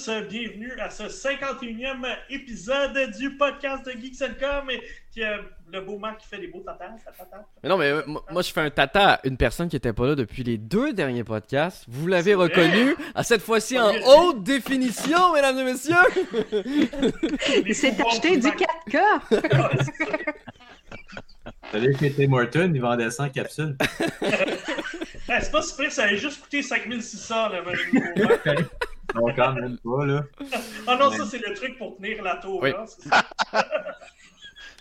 Tous, euh, bienvenue à ce 51e épisode du podcast de Geeks.com et qui a le beau Marc qui fait des beaux tatas. Mais non, mais euh, moi je fais un tata à une personne qui était pas là depuis les deux derniers podcasts. Vous l'avez reconnu, à cette fois-ci en haute définition, mesdames et messieurs. Il s'est acheté du 4K. T'avais que Tim Morton, il vendait 100 capsules. c'est pas super, ça avait juste coûté 5600 là, Non, quand même pas, là. Ah non, ça, c'est le truc pour tenir la tour, oui. là.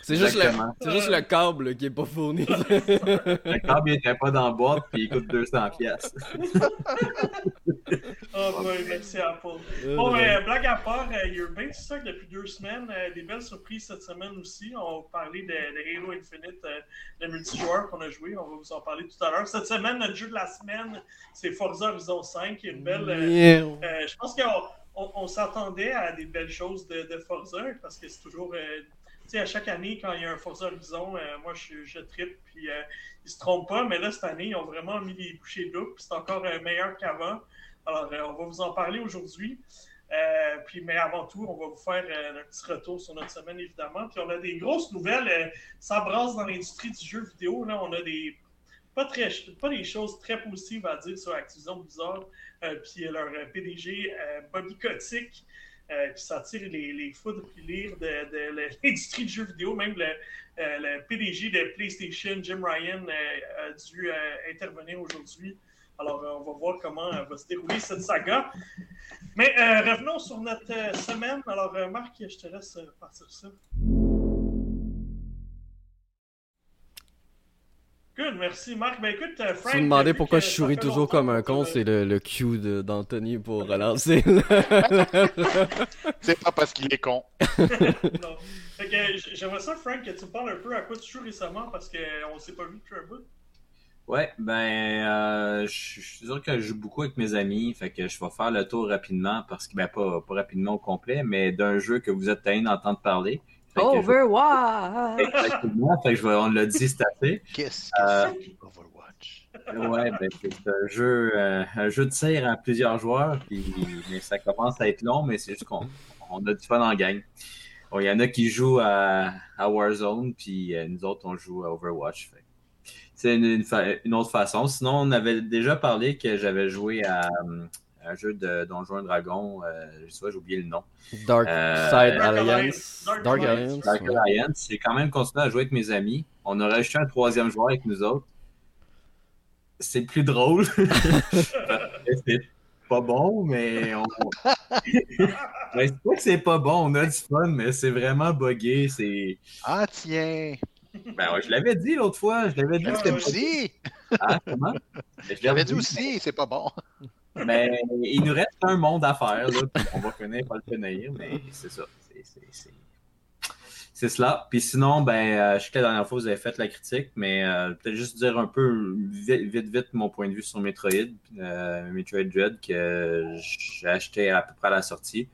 C'est juste, le, c'est juste le câble qui est pas fourni. le câble, il était pas dans la boîte, puis il coûte 200 pièces. oh boy, merci Apple. Bon, mais blague à part, il y a eu bien ça depuis deux semaines. Euh, des belles surprises cette semaine aussi. On va parler de, de Halo Infinite, euh, le multijoueur qu'on a joué. On va vous en parler tout à l'heure. Cette semaine, notre jeu de la semaine, c'est Forza Horizon 5, une belle... Euh, euh, je pense qu'on on, on, s'attendait à des belles choses de, de Forza, parce que c'est toujours... Euh, à chaque année, quand il y a un Forza Horizon, euh, moi, je, je trippe, puis euh, ils se trompent pas. Mais là, cette année, ils ont vraiment mis les bouchées doubles, puis c'est encore euh, meilleur qu'avant. Alors, on va vous en parler aujourd'hui. puis, mais avant tout, on va vous faire un petit retour sur notre semaine, évidemment. Puis, on a des grosses nouvelles. ça brasse dans l'industrie du jeu vidéo. Là, on a des pas, très, pas des choses très positives à dire sur Activision Blizzard, puis leur PDG, Bobby Kotick. Euh, qui s'attire les, les foudres et lire de, de, l'industrie du jeu vidéo. Même le, euh, le, PDG de PlayStation, Jim Ryan, euh, a dû intervenir aujourd'hui. Alors, on va voir comment va se dérouler cette saga. Mais revenons sur notre semaine. Alors, Marc, je te laisse partir ça. Good, merci Marc. Ben écoute, Frank. Si vous me demandez pourquoi je souris toujours comme un con, c'est le, le cue d'Anthony pour relancer. c'est pas parce qu'il est con. non. Fait que j'aimerais ça, Frank, que tu me parles un peu à quoi tu joues récemment parce qu'on ne s'est pas vu depuis un bout. Ouais, ben, euh, je suis sûr que je joue beaucoup avec mes amis, fait que je vais faire le tour rapidement parce que, ben, pas, pas rapidement au complet, mais d'un jeu que vous êtes tanné d'entendre parler. Overwatch! Exactement, fait que je vais, on l'a dit, c'est assez. Qu'est-ce que euh, c'est Overwatch? Ouais, ben, c'est un jeu, euh, un jeu de tir à plusieurs joueurs, puis mais ça commence à être long, mais c'est juste qu'on on a du fun en gang. Il y en a qui jouent à, à Warzone, puis euh, nous autres, on joue à Overwatch. Fait. C'est une, une, une, autre façon. Sinon, on avait déjà parlé que j'avais joué à, un jeu de Donjons et Dragons, euh, je sais pas, j'ai oublié le nom. Dark euh, Side Alliance. Dark, Alliance. Dark Alliance. J'ai quand même continué à jouer avec mes amis. On a rajouté un troisième joueur avec nous autres. C'est plus drôle. c'est pas bon, mais on. ben, c'est pas que c'est pas bon, on a du fun, mais c'est vraiment buggé. C'est. Ah, tiens! Ben ouais, je l'avais dit l'autre fois. Je l'avais dit. Je aussi! Ah, comment? Je l'avais dit aussi, c'est pas bon. Mais il nous reste un monde à faire, là, on va finir par le finir, mais c'est ça. C'est cela. Puis sinon, ben, euh, je sais que la dernière fois, vous avez fait la critique, mais euh, peut-être juste dire un peu vite, vite, vite mon point de vue sur Metroid, euh, Metroid Dread, que j'ai acheté à peu près à la sortie.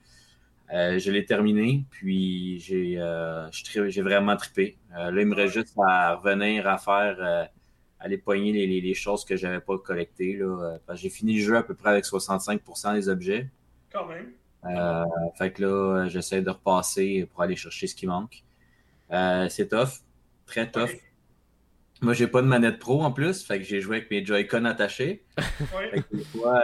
Euh, je l'ai terminé, puis j'ai euh, j'ai vraiment trippé. là, il me reste juste à revenir à faire aller pogner les, les, les choses que j'avais pas collectées. J'ai fini le jeu à peu près avec 65% des objets. Quand même. Euh, fait que là, j'essaie de repasser pour aller chercher ce qui manque. Euh, c'est tough. Très tough. Okay. Moi, j'ai pas de manette pro en plus, fait que j'ai joué avec mes Joy-Con attachés.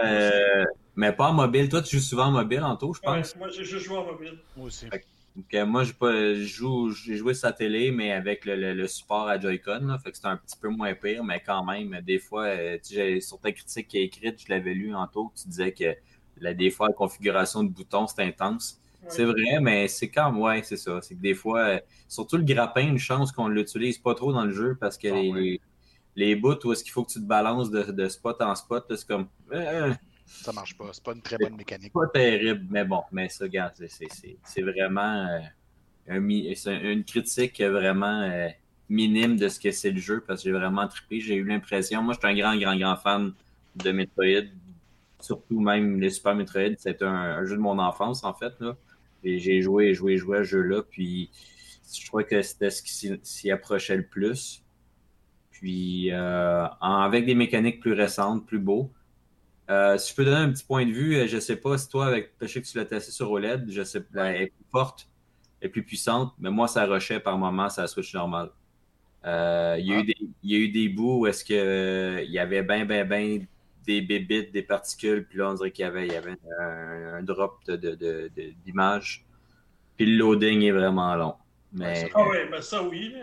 Euh, mais pas en mobile. Toi, tu joues souvent en mobile, Anto, je pense? Ouais, moi, j'ai juste joué en mobile. Moi aussi. Fait donc, euh, moi, j'ai pas, joue, j'ai joué sa télé, mais avec le, le, le support à Joy-Con. Fait que c'était un petit peu moins pire, mais quand même, des fois, euh, tu sur ta critique qui est écrite, je l'avais lu en tôt, tu disais que là, des fois, la configuration de boutons, c'est intense. Ouais. C'est vrai, mais c'est quand ouais, c'est ça. C'est que des fois, euh, surtout le grappin, une chance qu'on l'utilise pas trop dans le jeu parce que Ah, les, ouais. les, les bouts où est-ce qu'il faut que tu te balances de, de spot en spot, là, c'est comme. Ça marche pas. C'est pas une très bonne mécanique. pas terrible, mais bon, mais ça, regarde, c'est- c'est- c'est c'est vraiment euh, un c'est une critique vraiment euh, minime de ce que c'est le jeu parce que j'ai vraiment trippé. J'ai eu l'impression, moi, je suis un grand, grand, grand fan de Metroid, surtout même les Super Metroid. C'était un, un jeu de mon enfance, en fait. Là. Et j'ai joué, joué, joué à ce jeu-là, puis je trouvais que c'était ce qui s'y- approchait le plus. Puis, euh, avec des mécaniques plus récentes, plus beaux. Euh, si je peux donner un petit point de vue, euh, je sais pas si toi, avec, je sais que tu l'as testé sur OLED, je sais pas, elle est plus forte, elle est plus puissante, mais moi, ça rushait par moment, ça Switch normal. Euh, il, y a eu des, il y a eu des bouts où est-ce que euh, il y avait ben, ben, ben des bébites, des particules, puis là, on dirait qu'il y avait, il y avait un, un drop d'image. Puis le loading est vraiment long. Mais, Ah ouais, ben ça oui. là.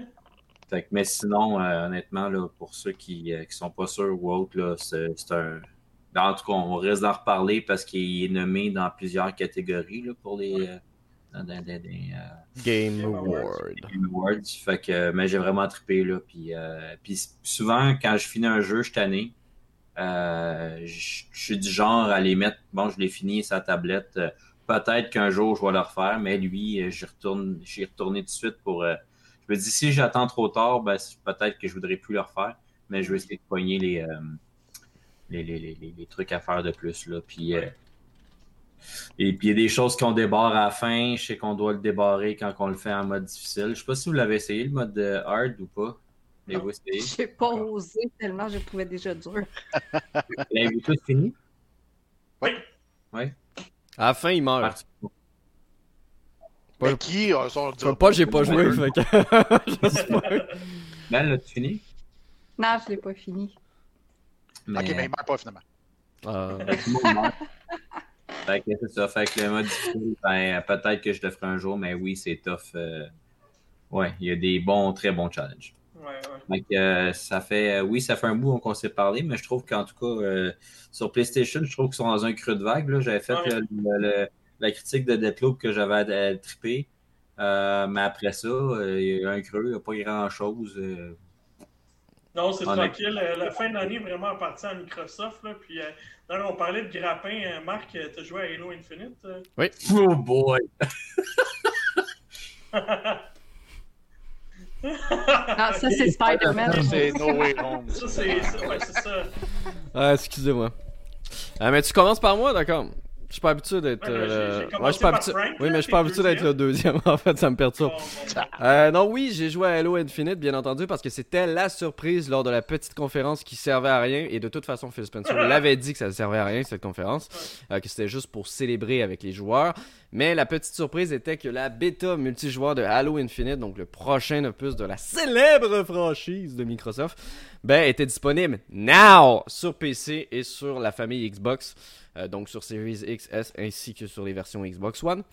fait mais sinon, honnêtement, là, pour ceux qui ne sont pas sûrs ou autres, c'est un. Ben, En tout cas, on risque d'en reparler parce qu'il est nommé dans plusieurs catégories là, pour les. euh, dans- dans- dans- dans, euh, Game Award. Game Awards. Fait que, mais j'ai vraiment trippé, là. Puis, euh, puis souvent, quand je finis un jeu, je tanné. Euh, je je suis du genre à les mettre, bon, je l'ai fini sa tablette. euh, Peut-être qu'un jour, je vais le refaire, mais lui, euh, j'y retourne, j'y retourné tout de suite pour. euh, je me dis, si j'attends trop tard, ben, peut-être que je voudrais plus le refaire, mais je vais essayer de poigner les, euh, les, les, les, les- trucs à faire de plus, là. Puis, euh, et puis, il y a des choses qu'on débarre à la fin. Je sais qu'on doit le débarrer quand on le fait en mode difficile. Je sais pas si vous l'avez essayé, le mode euh, hard ou pas. L'avez-vous essayé? J'ai pas osé tellement je le trouvais déjà dur. L'avez-vous tous fini? À la fin, il meurt. Mais qui euh, dira Enfin, pas, j'ai pas joué, fait que. je sais pas. Ben, l'as-tu fini? Non, je l'ai pas fini. Mais, Ok, mais il meurt pas finalement. Euh. Fait que c'est ça. Fait que le mode difficile, ben, peut-être que je le ferai un jour, mais oui, c'est tough. euh, Ouais, il y a des bons, très bons challenges. Ouais, ouais. Fait que, euh, ça fait, euh, oui, ça fait un bout qu'on s'est parlé, mais je trouve qu'en tout cas, euh, sur PlayStation, je trouve qu'ils sont dans un creux de vague. là. J'avais fait Ouais. le- le- la critique de Deathloop que j'avais trippé. Euh, mais après ça, euh, il y a eu un creux, il n'y a pas grand-chose. Non, c'est tranquille. Euh, La fin de l'année est vraiment partie à Microsoft. Là, puis, euh, on parlait de grappin. Euh, Marc, euh, t'as joué à Halo Infinite? euh? Oh boy! Ah, ça, c'est Spider-Man. C'est No Way Home. ça, c'est ça, ouais, c'est ça. Ah, excusez-moi. Ah, mais tu commences par moi, d'accord? Je suis pas habitué d'être. Ouais, euh, ouais, je suis pas habitué. Frank, Oui, mais je suis pas habitué d'être le deuxième, en fait, ça me perturbe. Bon, bon, bon. Euh, non, oui, j'ai joué à Halo Infinite, bien entendu, parce que c'était la surprise lors de la petite conférence qui servait à rien. Et de toute façon, Phil Spencer l'avait dit que ça ne servait à rien, cette conférence, euh, que c'était juste pour célébrer avec les joueurs. Mais la petite surprise était que la bêta multijoueur de Halo Infinite, donc le prochain opus de la célèbre franchise de Microsoft, ben, était disponible now sur PC et sur la famille Xbox. Euh, donc sur Series XS ainsi que sur les versions Xbox One.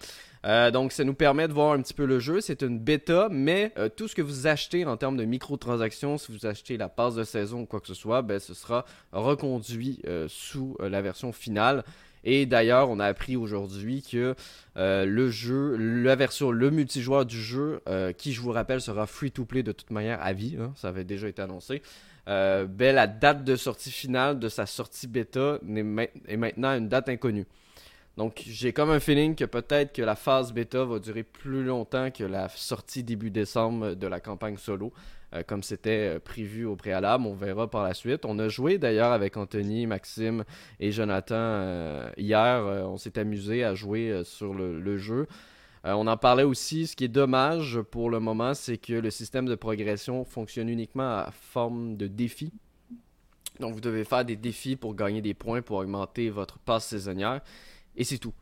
Euh, donc ça nous permet de voir un petit peu le jeu. C'est une bêta, mais euh, tout ce que vous achetez en termes de microtransactions, si vous achetez la passe de saison ou quoi que ce soit, ben, ce sera reconduit sous la version finale. Et d'ailleurs, on a appris aujourd'hui que le jeu, la version, le multijoueur du jeu, qui je vous rappelle sera free to play de toute manière à vie, hein, ça avait déjà été annoncé. Euh, ben, la date de sortie finale de sa sortie bêta est maintenant une date inconnue. Donc j'ai comme un feeling que peut-être que la phase bêta va durer plus longtemps que la sortie début décembre de la campagne solo, euh, comme c'était euh, prévu au préalable. On verra par la suite. On a joué d'ailleurs avec Anthony, Maxime et Jonathan hier. On s'est amusé à jouer sur le jeu. Euh, on en parlait aussi. Ce qui est dommage pour le moment, c'est que le système de progression fonctionne uniquement à forme de défi. Donc vous devez faire des défis pour gagner des points pour augmenter votre passe saisonnière. Et c'est tout.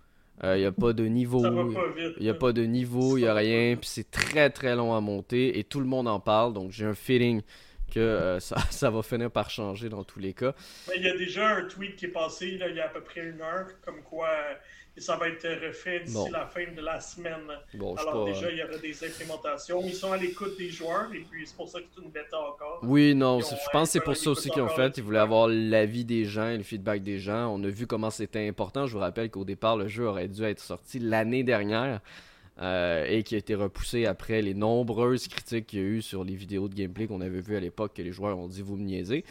Il n'y a pas de niveau. Il n'y a pas de niveau, il n'y a rien, puis c'est très très long à monter et tout le monde en parle, donc j'ai un feeling que euh, ça, ça va finir par changer dans tous les cas. Il y a déjà un tweet qui est passé là, il y a à peu près une heure, comme quoi euh, ça va être refait d'ici Bon. la fin de la semaine. Bon, Alors pas. déjà, il y aura des implémentations. Ils sont à l'écoute des joueurs et puis c'est pour ça que c'est une bêta encore. Oui, non, je pense que c'est pour ça aussi qu'ils ont fait. Ils voulaient avoir l'avis des gens et le feedback des gens. On a vu comment c'était important. Je vous rappelle qu'au départ, le jeu aurait dû être sorti l'année dernière euh, et qui a été repoussé après les nombreuses critiques qu'il y a eu sur les vidéos de gameplay qu'on avait vues à l'époque que les joueurs ont dit vous me niaisez.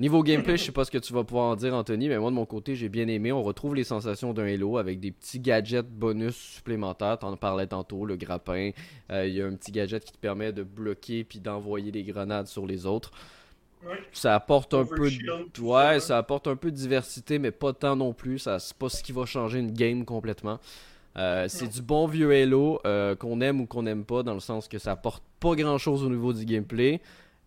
Niveau gameplay, je sais pas ce que tu vas pouvoir en dire, Anthony, mais moi de mon côté, j'ai bien aimé. On retrouve les sensations d'un Halo avec des petits gadgets bonus supplémentaires. T'en parlais tantôt, le grappin. Euh, Il y a un petit gadget qui te permet de bloquer puis d'envoyer des grenades sur les autres. Oui. Ça apporte un peu de... Ouais, ça, ça apporte un peu de diversité, mais pas tant non plus. Ça, c'est pas ce qui va changer une game complètement. Euh, c'est du bon vieux Halo euh, qu'on aime ou qu'on aime pas, dans le sens que ça apporte pas grand chose au niveau du gameplay.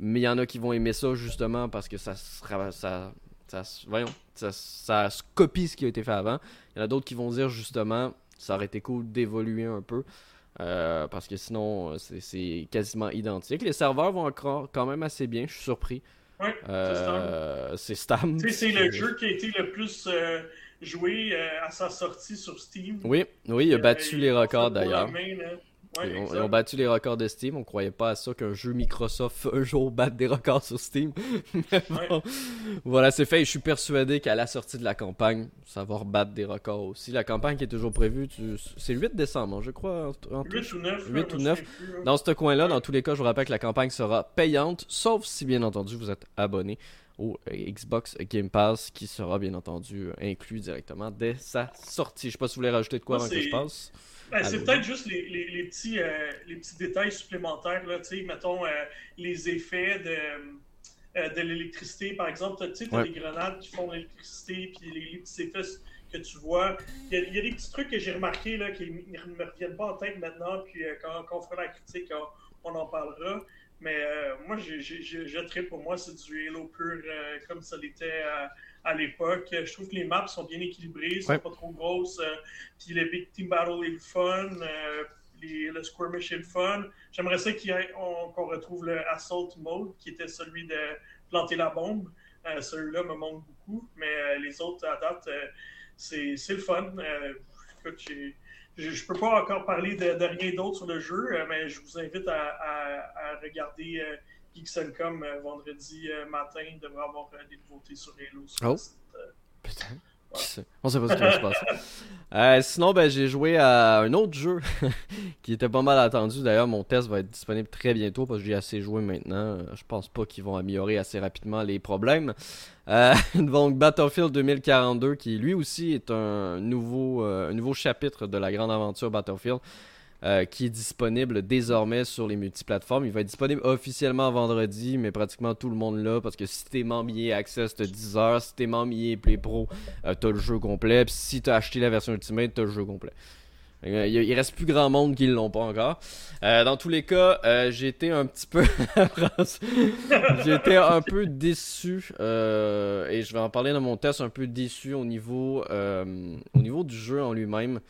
Mais il y en a qui vont aimer ça justement parce que ça, sera- ça, ça, voyons, ça, ça se copie ce qui a été fait avant. Il y en a d'autres qui vont dire justement, ça aurait été cool d'évoluer un peu. euh, parce que sinon, c'est- quasiment identique. Les serveurs vont encore quand même assez bien, je suis surpris. Ouais, Euh, c'est Stam. C'est le jeu qui a été le plus euh, joué euh, à sa sortie sur Steam. Oui, oui, il a battu les records d'ailleurs. Ouais, Ils ont, exact. ils ont battu les records de Steam. On croyait pas à ça qu'un jeu Microsoft un jour batte des records sur Steam. Mais bon, voilà, c'est fait. Et je suis persuadé qu'à la sortie de la campagne, ça va rebattre des records aussi. La campagne qui est toujours prévue, tu- c'est le 8 décembre, hein, je crois. en- en tout. 8 ou 9. Huit ou neuf. Dans ce coin-là, dans tous les cas, je vous rappelle que la campagne sera payante, sauf si bien entendu vous êtes abonné au euh, Xbox Game Pass, qui sera bien entendu euh, inclus directement dès sa sortie. Je sais pas si vous voulez rajouter de quoi Moi, avant que je passe. Ben, c'est peut-être juste les, les- les petits, euh, les petits détails supplémentaires. Là, mettons euh, les effets de, euh, de l'électricité. Par exemple, tu sais, Ouais. des grenades qui font de l'électricité, puis les, les petits effets que tu vois. Il y a, il y a des petits trucs que j'ai remarqués là, qui ne me reviennent pas en tête maintenant. Puis quand, quand on fera la critique, on, on en parlera. Mais moi, je tripe pour moi, c'est du Halo pur comme ça l'était à, à l'époque. Je trouve que les maps sont bien équilibrées, sont Ouais. pas trop grosses. euh, puis le Big Team Battle est le fun. euh, les- le Skirmish est le fun. J'aimerais ça qu'on retrouve le Assault Mode, qui était celui de planter la bombe. Euh, Celui-là me manque beaucoup, mais euh, les autres à date, euh, c'est le fun. Écoute, je ne peux pas encore parler de, de rien d'autre sur le jeu, mais je vous invite à, à- à regarder Geeks.com euh, vendredi euh, matin. Il devrait avoir euh, des nouveautés sur Halo. sur Oh. Putain. On sait pas ce qui va se passer. Euh, sinon, ben, j'ai joué à un autre jeu qui était pas mal attendu. D'ailleurs, mon test va être disponible très bientôt parce que j'ai assez joué maintenant. Je pense pas qu'ils vont améliorer assez rapidement les problèmes. Euh, donc, Battlefield 2042, qui lui aussi est un nouveau, euh, un nouveau chapitre de la grande aventure Battlefield. Euh, qui est disponible désormais sur les multiplateformes. Il va être disponible officiellement vendredi, mais pratiquement tout le monde là, parce que si t'es membre EA Access, t'as 10 heures, si t'es membre EA Play Pro, euh, t'as le jeu complet, puis si t'as acheté la version Ultimate, t'as le jeu complet. Euh, Il, reste plus grand monde qui l'ont pas encore. Dans tous les cas, euh, j'ai été un petit peu. été un peu déçu. et je vais en parler dans mon test, un peu déçu au niveau, au niveau du jeu en lui-même.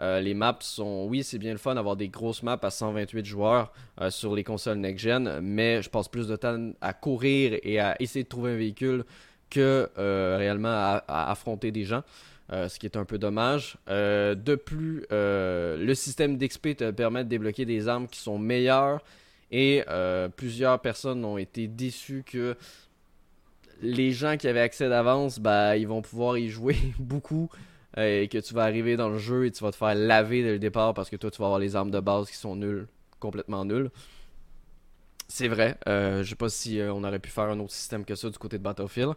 Euh, les maps sont. Oui, c'est bien le fun d'avoir des grosses maps à 128 joueurs euh, sur les consoles next-gen, mais je passe plus de temps à courir et à essayer de trouver un véhicule que euh, réellement à, affronter des gens. Ce qui est un peu dommage. De plus, le système d'XP te permet de débloquer des armes qui sont meilleures et plusieurs personnes ont été déçues que les gens qui avaient accès d'avance, bah, ils vont pouvoir y jouer beaucoup et que tu vas arriver dans le jeu et tu vas te faire laver dès le départ parce que toi, tu vas avoir les armes de base qui sont nulles, complètement nulles. C'est vrai. Euh, je sais pas si euh, on aurait pu faire un autre système que ça du côté de Battlefield.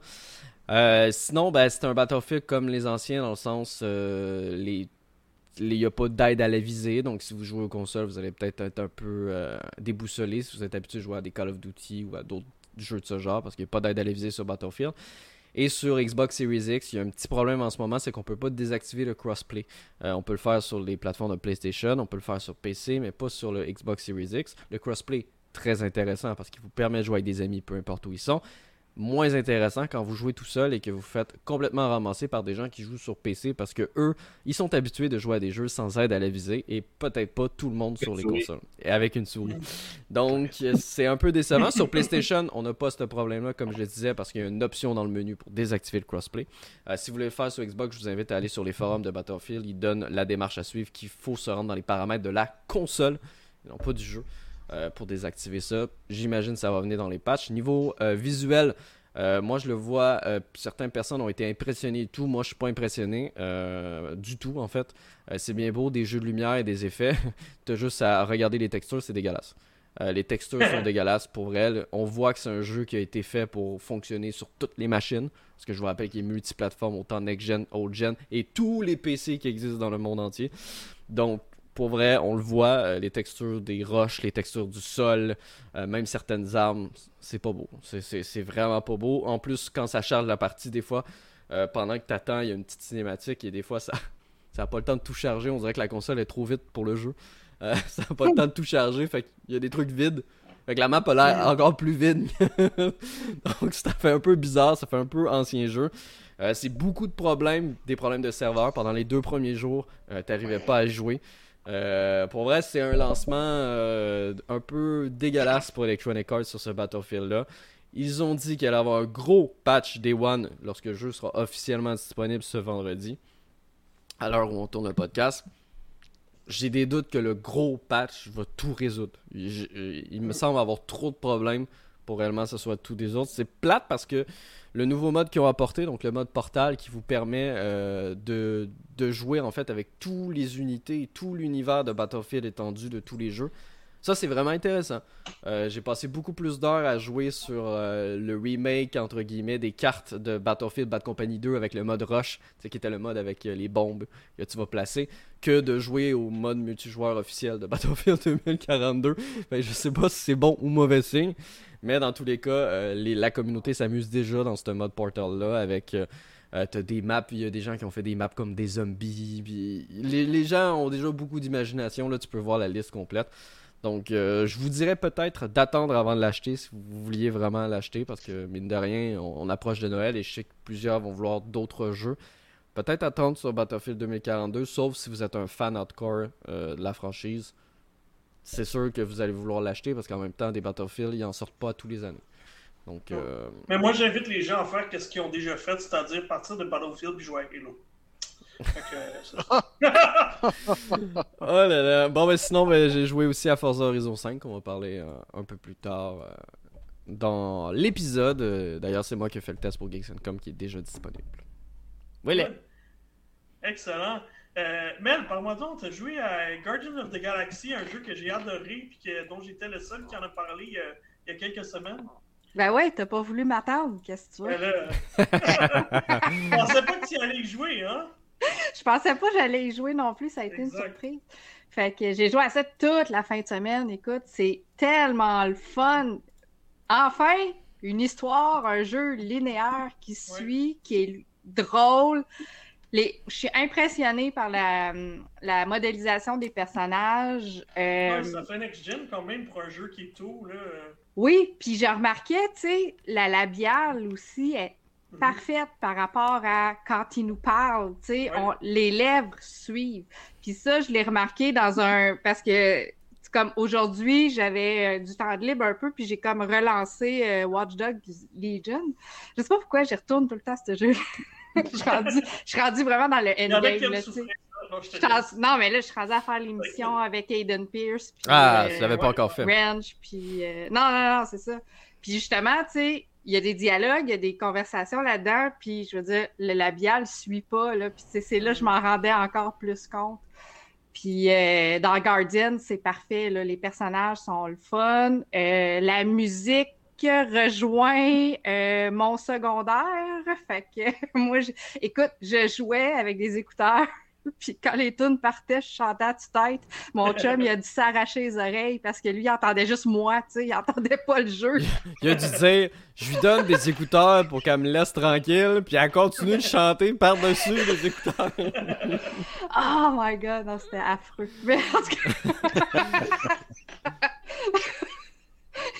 Euh, sinon, ben, c'est un Battlefield comme les anciens, dans le sens, euh, les il n'y a pas d'aide à la visée, donc si vous jouez aux consoles, vous allez peut-être être un peu euh, déboussolé si vous êtes habitué de jouer à des Call of Duty ou à d'autres jeux de ce genre, parce qu'il n'y a pas d'aide à la visée sur Battlefield. Et sur Xbox Series X, il y a un petit problème en ce moment, c'est qu'on peut pas désactiver le crossplay. Euh, on peut le faire sur les plateformes de PlayStation, on peut le faire sur PC, mais pas sur le Xbox Series X. Le crossplay, très intéressant parce qu'il vous permet de jouer avec des amis peu importe où ils sont moins intéressant quand vous jouez tout seul et que vous faites complètement ramasser par des gens qui jouent sur PC parce que eux, ils sont habitués de jouer à des jeux sans aide à la visée et peut-être pas tout le monde sur les souris. consoles et avec une souris. Donc c'est un peu décevant. Sur PlayStation, on n'a pas ce problème-là comme je le disais parce qu'il y a une option dans le menu pour désactiver le crossplay. Euh, si vous voulez le faire sur Xbox, je vous invite à aller sur les forums de Battlefield. Ils donnent la démarche à suivre qu'il faut se rendre dans les paramètres de la console, et non pas du jeu. Euh, pour désactiver ça, j'imagine que ça va venir dans les patchs. Niveau euh, visuel, euh, moi, je le vois, certaines personnes ont été impressionnées et tout. Moi, je suis pas impressionné du tout, en fait. C'est bien beau, des jeux de lumière et des effets. T'as juste à regarder les textures, c'est dégueulasse. Les textures sont dégueulasses pour elles. On voit que c'est un jeu qui a été fait pour fonctionner sur toutes les machines. Parce que je vous rappelle qu'il est multiplateforme, autant next-gen, old-gen et tous les PC qui existent dans le monde entier. Donc, pour vrai, on le voit, euh, les textures des roches, les textures du sol, euh, même certaines armes, c'est pas beau. C'est- vraiment pas beau. En plus, quand ça charge la partie, des fois, euh, pendant que t'attends, il y a une petite cinématique et des fois, ça ça a pas le temps de tout charger. On dirait que la console est trop vite pour le jeu. Euh, ça a pas le temps de tout charger, fait qu'il y a des trucs vides. Fait que la map a l'air encore plus vide. Donc ça fait un peu bizarre, ça fait un peu ancien jeu. C'est beaucoup de problèmes, des problèmes de serveur. Pendant les deux premiers jours, t'arrivais pas à jouer. Euh, pour vrai, c'est un lancement euh, un peu dégueulasse pour Electronic Arts sur ce Battlefield-là. Ils ont dit qu'il allait avoir un gros patch Day One lorsque le jeu sera officiellement disponible ce vendredi, à l'heure où on tourne le podcast. J'ai des doutes que le gros patch va tout résoudre. Il, il me semble avoir trop de problèmes pour réellement que ce soit tout des autres. C'est plate parce que le nouveau mode qu'ils ont apporté, donc le mode portal qui vous permet euh, de, de jouer en fait avec toutes les unités tout l'univers de Battlefield étendu de tous les jeux. Ça, c'est vraiment intéressant. Euh, j'ai passé beaucoup plus d'heures à jouer sur euh, le remake, entre guillemets, des cartes de Battlefield Bad Company 2 avec le mode Rush, qui était le mode avec les bombes que tu vas placer, que de jouer au mode multijoueur officiel de Battlefield 2042. Ben, je sais pas si c'est bon ou mauvais signe, mais dans tous les cas, euh, la communauté s'amuse déjà dans ce mode Portal-là avec... euh, euh, t'as des maps, il y a des gens qui ont fait des maps comme des zombies. les, gens ont déjà beaucoup d'imagination. Là, tu peux voir la liste complète. Donc, je vous dirais peut-être d'attendre avant de l'acheter si vous vouliez vraiment l'acheter parce que, mine de rien, on, approche de Noël et je sais que plusieurs vont vouloir d'autres jeux. Peut-être attendre sur Battlefield 2042, sauf si vous êtes un fan hardcore de la franchise. C'est sûr que vous allez vouloir l'acheter parce qu'en même temps, des Battlefield, ils en sortent pas tous les années. Donc, euh, Mais moi, j'invite les gens à faire ce qu'ils ont déjà fait, c'est-à-dire partir de Battlefield et jouer à Halo. Fait que, euh, Oh là là. Bon, ben sinon, ben, j'ai joué aussi à Forza Horizon 5. On va parler euh, un peu plus tard euh, dans l'épisode. D'ailleurs, c'est moi qui ai fait le test pour Geeks.com qui est déjà disponible. Voilà. Excellent. Euh, Mel, parle-moi donc, t'as joué à Guardian of the Galaxy, un jeu que j'ai adoré et que, dont j'étais le seul qui en a parlé il y a, il y a quelques semaines. Ben ouais, t'as pas voulu m'attendre, qu'est-ce que tu veux? Là, je pensais pas que tu allais y jouer, hein? Je pensais pas que j'allais y jouer non plus, ça a été Exact. une surprise. Fait que j'ai joué à ça toute la fin de semaine. Écoute, c'est tellement le fun. Enfin, une histoire, un jeu linéaire qui suit, qui est drôle. Les... Je suis impressionnée par la, la modélisation des personnages. Euh, Ouais, ça fait next-gen quand même pour un jeu qui est tôt, là. Oui, puis j'ai remarqué, tu sais, la labiale aussi est Mhm. parfaite par rapport à quand il nous parle, tu sais, Ouais. les lèvres suivent. Puis ça, je l'ai remarqué dans un... Parce que, comme aujourd'hui, j'avais euh, du temps de libre un peu, puis j'ai comme relancé euh, Watch Dogs Legion. Je sais pas pourquoi j'y retourne tout le temps à ce jeu. je, suis rendue, je suis rendue vraiment dans le endgame. Non, je Je mais là, je suis rendue à faire l'émission avec Aiden Pierce. puis, Ah, euh, tu l'avais pas ouais. encore fait. Ranch, puis... euh, Non, non, non, c'est ça. Puis justement, tu sais, il y a des dialogues, il y a des conversations là-dedans, puis je veux dire, le labial suit pas, là, puis c'est là que je m'en rendais encore plus compte. Puis euh, dans Guardian, c'est parfait, là, les personnages sont le fun, euh, la musique rejoint euh, mon secondaire, fait que moi, je- écoute, je jouais avec des écouteurs, puis quand les tunes partaient, je chantais à tue-tête. Mon chum, il a dû s'arracher les oreilles parce que lui, il entendait juste moi, tu sais, il entendait pas le jeu. Il a dû dire Je lui donne des écouteurs pour qu'elle me laisse tranquille, puis elle continue de chanter par-dessus les écouteurs. Oh my god, non, c'était affreux. Mais en tout cas...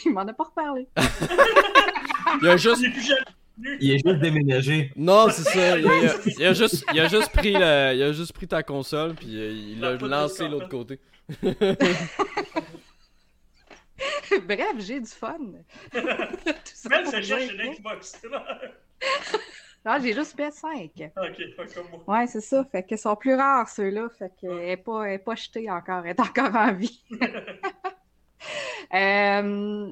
il m'en a pas reparlé. Il a juste. Il est juste déménagé. Non, c'est ça. Il a, il a- il a juste, il a juste pris le- il a juste pris ta console puis euh, il l'a La lancé de l'autre côté. Bref, j'ai du fun. Tout ça cherche une Xbox. Non, j'ai juste PS5. Ok, pas comme moi. Ouais, c'est ça. Fait qu'ils sont plus rares, ceux-là. Fait qu'elle n'est pas, elle est pas jetée encore. Elle est encore en vie. Euh,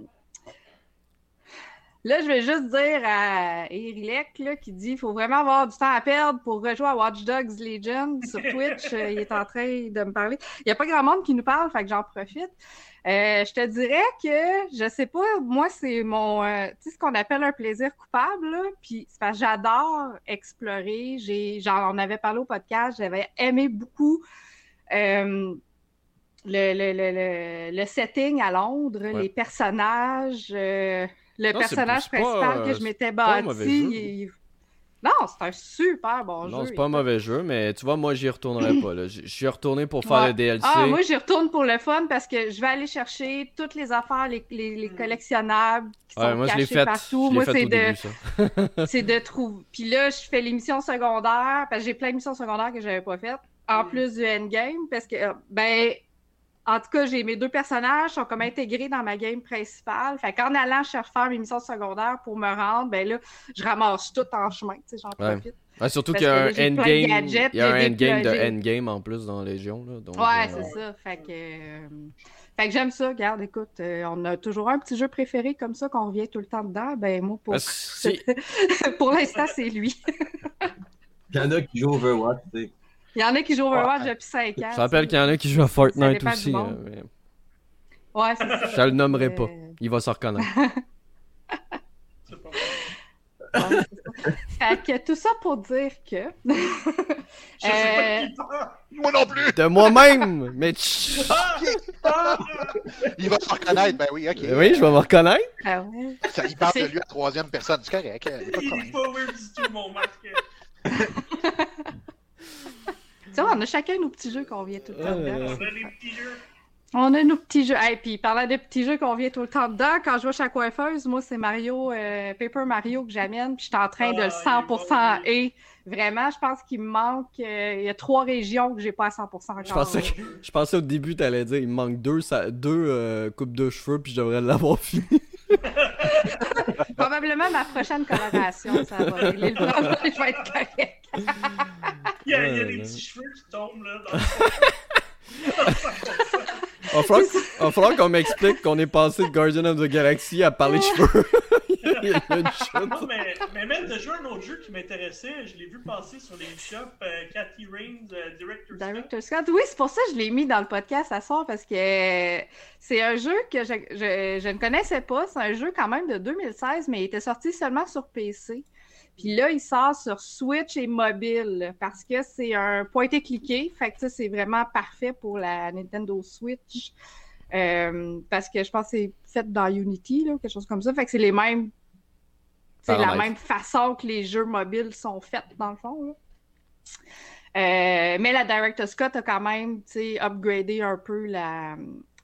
Là, je vais juste dire à Erilek qui dit qu'il faut vraiment avoir du temps à perdre pour rejouer à Watch Dogs Legion sur Twitch. Euh, il est en train de me parler. Il n'y a pas grand monde qui nous parle, fait que j'en profite. Euh, je te dirais que, je sais pas, moi, c'est mon, tu sais, ce qu'on appelle un plaisir coupable, puis j'adore explorer. J'ai, j'en avais parlé au podcast, j'avais aimé beaucoup le, le, le, le, le setting à Londres, Ouais. les personnages, euh, le Non, personnage pas, principal euh, que je m'étais pas un mauvais bâti. Non, c'est un super bon jeu. Non, c'est pas un mauvais jeu, mais tu vois, moi, j'y retournerai pas. là. J'y retourné pour faire Ouais. le DLC. Ah, moi, j'y retourne pour le fun parce que je vais aller chercher toutes les affaires, les, les, les collectionnables qui sont Ouais, moi, je l'ai cachés fait. partout. Je l'ai Moi, fait c'est au de, début, ça. c'est de trouver. Puis là, je fais l'émission secondaire parce que j'ai plein d'émissions secondaires que j'avais pas faites. En Mm. plus du endgame, parce que, euh, ben, en tout cas, j'ai mes deux personnages sont comme intégrés dans ma game principale. Fait qu'en allant chercher faire mes missions secondaires pour me rendre, ben là, je ramasse tout en chemin. Tu sais, j'en Ouais. profite. Ouais, surtout qu'il y a un endgame. Il y a un de endgame de endgame en plus dans Légion. Là, donc, Ouais, euh, c'est ça. Fait que, euh, fait que j'aime ça. Regarde, écoute, euh, on a toujours un petit jeu préféré comme ça qu'on revient tout le temps dedans. Ben, moi, pour, ah, si- pour l'instant, c'est lui. Il y en a qui jouent Overwatch, tu sais. Il y en a qui jouent Overwatch depuis 5 ans. Je rappelle qu'il y en a qui jouent à Fortnite aussi. hein, mais sais. Ouais, c'est ça. Je le nommerai pas. Euh, Il va se reconnaître. C'est pas ouais, c'est ça. fait que tout ça pour dire que. Je sais pas qui parle. Moi non plus! De moi-même! Mais tch-! Il va se reconnaître, ben oui, ok. Oui, je vais me reconnaître. Ah ouais. Ça, il parle de lui à troisième personne, c'est correct, il pas de Il est problème. pas weird du tout, mon masque. Tu vois, on a chacun nos petits jeux qu'on vient tout le temps dedans. ouais. On a les petits jeux. On a nos petits jeux. Et puis, parlant de petits jeux qu'on vient tout le temps dedans, quand je vais chez la coiffeuse, moi, c'est Mario, euh, Paper Mario que j'amène. Puis, je suis en train de le Ah, il est 100% bon, et vraiment, je pense qu'il me manque. euh, il y a trois régions que j'ai pas à 100% encore. Je pensais, que- je pensais au début, t'allais dire il me manque deux, ça- deux euh, coupes de cheveux, puis je devrais l'avoir fini. Probablement ma prochaine coloration, ça va régler le problème. je vais être correct. Il y a, il y a Ouais, des petits cheveux qui tombent là. Dans le. Il va falloir, qu'on m'explique qu'on est passé de Guardian of the Galaxy à parler cheveux. il y a une chute. non, mais, mais même, joué à un autre jeu qui m'intéressait. Je l'ai vu passer sur les shops. euh, Cathy Rains, euh, Director Scott. Director Scott. Oui, c'est pour ça que je l'ai mis dans le podcast à soir parce que euh, c'est un jeu que je, je- je ne connaissais pas. C'est un jeu quand même de 2016, mais il était sorti seulement sur PC. Puis là, il sort sur Switch et mobile parce que c'est un pointé cliqué. Fait que ça, c'est vraiment parfait pour la Nintendo Switch. Euh, parce que je pense que c'est fait dans Unity, là, quelque chose comme ça. Fait que c'est les mêmes. C'est la même façon que les jeux mobiles sont faits, dans le fond. là. Euh, mais la Director Scott a quand même tu sais, upgradé un peu la,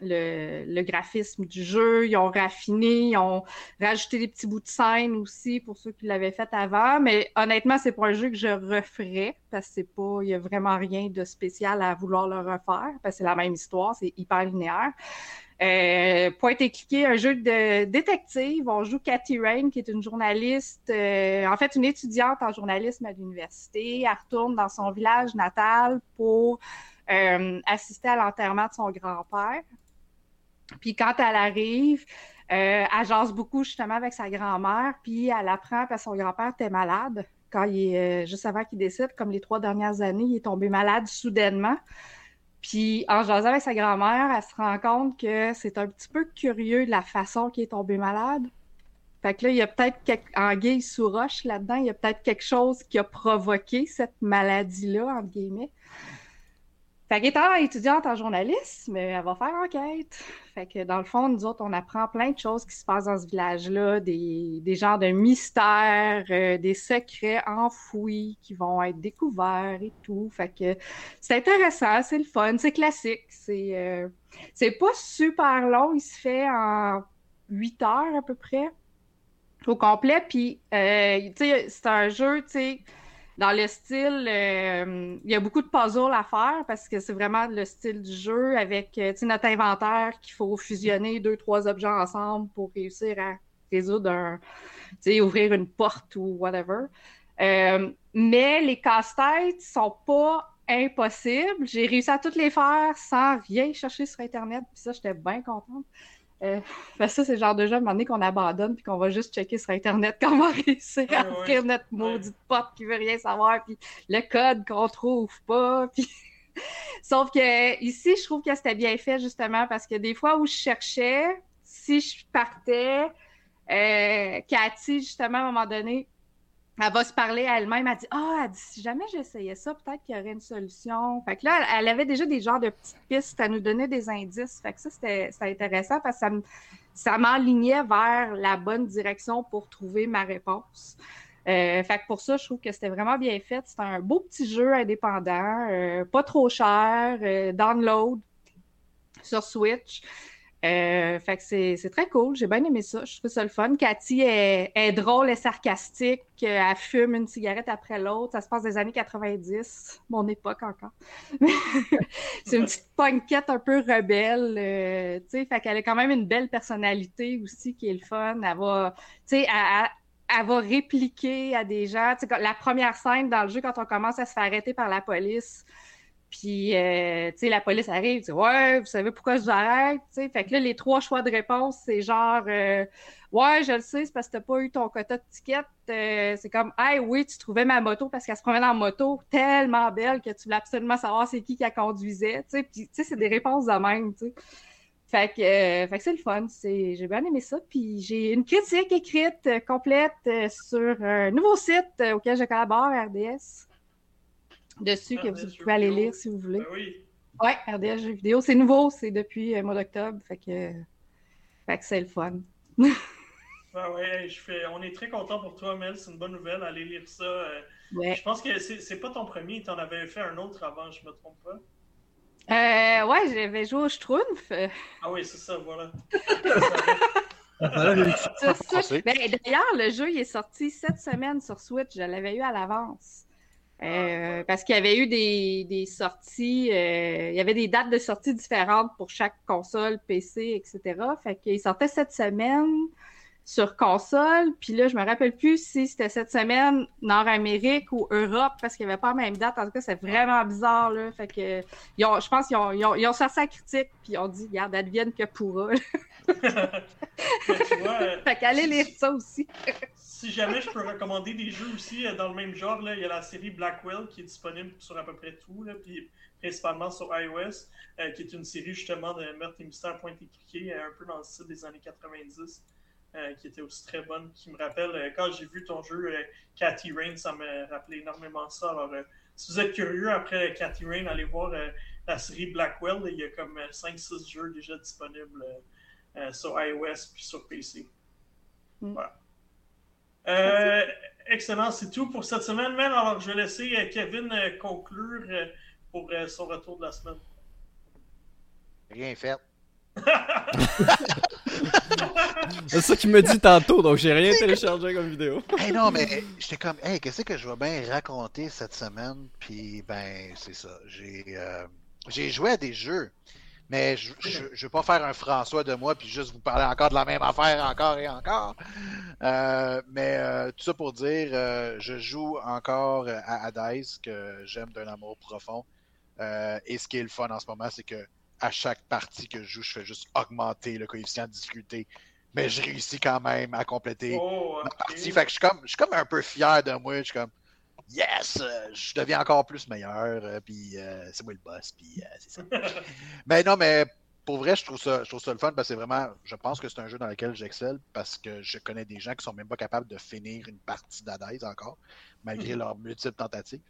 le, le graphisme du jeu. Ils ont raffiné, ils ont rajouté des petits bouts de scène aussi pour ceux qui l'avaient fait avant. Mais honnêtement, c'est pas un jeu que je referais parce que c'est pas, il y a vraiment rien de spécial à vouloir le refaire parce que c'est la même histoire, c'est hyper linéaire. Euh, point et cliqué, un jeu de détective. On joue Cathy Rain, qui est une journaliste, euh, en fait une étudiante en journalisme à l'université. Elle retourne dans son village natal pour euh, assister à l'enterrement de son grand-père. Puis quand elle arrive, euh, elle jase beaucoup justement avec sa grand-mère, puis elle apprend parce que son grand-père était malade. Quand il euh, juste avant qu'il décède, comme les trois dernières années, il est tombé malade soudainement. Puis en jasant avec sa grand-mère, elle se rend compte que c'est un petit peu curieux la façon qu'il est tombé malade. Fait que là, il y a peut-être quelque... anguille sous roche là-dedans, il y a peut-être quelque chose qui a provoqué cette maladie-là, entre guillemets. Fait qu'étant étudiante en journalisme, elle va faire enquête. Fait que dans le fond, nous autres, on apprend plein de choses qui se passent dans ce village-là, des, des genres de mystères, euh, des secrets enfouis qui vont être découverts et tout. Fait que c'est intéressant, c'est le fun, c'est classique. C'est euh, c'est pas super long, il se fait en 8 heures à peu près au complet. Puis, euh, tu sais, c'est un jeu, tu sais, dans le style, euh, il y a beaucoup de puzzles à faire parce que c'est vraiment le style du jeu avec, euh, notre inventaire qu'il faut fusionner deux, trois objets ensemble pour réussir à résoudre un, ouvrir une porte ou whatever. Euh, mais les casse-têtes sont pas impossibles. J'ai réussi à toutes les faire sans rien chercher sur Internet. Puis ça, j'étais bien contente. Euh, ben ça, c'est le genre de jeu à un moment donné qu'on abandonne puis qu'on va juste checker sur Internet va réussir à Ouais, ouais. ouvrir notre maudite porte qui veut rien savoir, puis le code qu'on trouve pas, puis... Sauf que ici, je trouve que c'était bien fait justement parce que des fois où je cherchais, si je partais, euh, Cathy, justement, à un moment donné, elle va se parler à elle-même. Elle dit Ah, elle dit, si jamais j'essayais ça, peut-être qu'il y aurait une solution. Fait que là, elle, elle avait déjà des genres de petites pistes à nous donner des indices. Fait que ça, c'était intéressant parce que ça m'enlignait vers la bonne direction pour trouver ma réponse. Euh, fait que pour ça, je trouve que c'était vraiment bien fait. C'était un beau petit jeu indépendant, euh, pas trop cher, euh, download sur Switch. Euh, fait que c'est très cool. J'ai bien aimé ça. Je trouve ça le fun. Cathy est, drôle, est sarcastique. Elle fume une cigarette après l'autre. Ça se passe des années 90, mon époque encore. c'est une petite punkette un peu rebelle. euh, tu sais, fait qu'elle a quand même une belle personnalité aussi qui est le fun. Elle va, elle, va répliquer à des gens. La première scène dans le jeu, quand on commence à se faire arrêter par la police, puis, euh, tu sais, la police arrive, sais, ouais, vous savez pourquoi je vous arrête, sais. Fait que là, les trois choix de réponse, c'est genre, euh, ouais, je le sais, c'est parce que t'as pas eu ton quota de ticket. Euh, c'est comme, hey, oui, tu trouvais ma moto parce qu'elle se promenait en moto tellement belle que tu voulais absolument savoir c'est qui qui la conduisait, tu sais. Puis, tu sais, c'est des réponses de même, sais. Fait que, fait que c'est le fun. J'ai bien aimé ça. Puis j'ai une critique écrite complète sur un nouveau site auquel je collabore, RDS. Dessus, que vous pouvez aller vidéo. lire si vous voulez. Ben oui. Ouais, RDS jeux vidéo. C'est nouveau, c'est depuis le mois d'octobre. Fait que, fait que c'est le fun. Ben ouais, je fais... on est très content pour toi, Mel. C'est une bonne nouvelle. Allez lire ça. euh, Ouais. Je pense que c'est c'est pas ton premier. Tu en avais fait un autre avant, je me trompe pas. Euh, ouais, j'avais joué au Schtroumpf. euh, Ah oui, c'est ça, voilà. Français. Ben, D'ailleurs, le jeu il est sorti cette semaine sur Switch. Je l'avais eu à l'avance. Euh, parce qu'il y avait eu des, des sorties, euh, il y avait des dates de sortie différentes pour chaque console, PC, etc. Fait qu'il sortait cette semaine sur console, puis là, je me rappelle plus si c'était cette semaine Nord-Amérique ou Europe, parce qu'il n'y avait pas la même date. En tout cas, c'est vraiment bizarre, là. Fait que, ils ont, je pense qu'ils ont, ils ont, ils ont sorti la critique, puis ils ont dit, regarde, advienne que pourra. Vois, fait qu'allez lire ça aussi. si jamais je peux recommander des jeux aussi euh, dans le même genre, là, il y a la série Blackwell qui est disponible sur à peu près tout, là, puis principalement sur iOS, euh, qui est une série justement de meurtre et mystère point et cliqué, un peu dans le style des années 90, euh, qui était aussi très bonne, qui me rappelle, euh, quand j'ai vu ton jeu euh, Cathy Rain, ça me rappelait énormément ça. Alors, euh, si vous êtes curieux après Cathy Rain, allez voir euh, la série Blackwell, il y a comme 5-6 jeux déjà disponibles euh, euh, sur iOS puis sur PC. Mm. Voilà. Euh, excellent, c'est tout pour cette semaine, man. Alors, je vais laisser euh, Kevin euh, conclure euh, pour euh, son retour de la semaine. Rien fait. C'est ça qu'il me dit tantôt, donc j'ai rien téléchargé comme vidéo. Hey non, mais j'étais comme, hey, qu'est-ce que je vais bien raconter cette semaine? Puis, ben, c'est ça. J'ai euh, j'ai joué à des jeux, mais je, je veux pas faire un François de moi puis juste vous parler encore de la même affaire encore et encore. Euh, mais euh, tout ça pour dire, euh, je joue encore à Hades, que j'aime d'un amour profond. Euh, et ce qui est le fun en ce moment, c'est que à chaque partie que je joue, je fais juste augmenter le coefficient de difficulté. Mais je réussis quand même à compléter Oh, ma partie. Fait que je suis comme, je suis comme un peu fier de moi. Je suis comme, yes, euh, je deviens encore plus meilleur. euh, puis euh, c'est moi le boss. Puis euh, c'est ça. mais non, mais pour vrai, je trouve ça, je trouve ça le fun parce que c'est vraiment, je pense que c'est un jeu dans lequel j'excelle parce que je connais des gens qui sont même pas capables de finir une partie d'Hades encore, malgré Mhm. leurs multiples tentatives.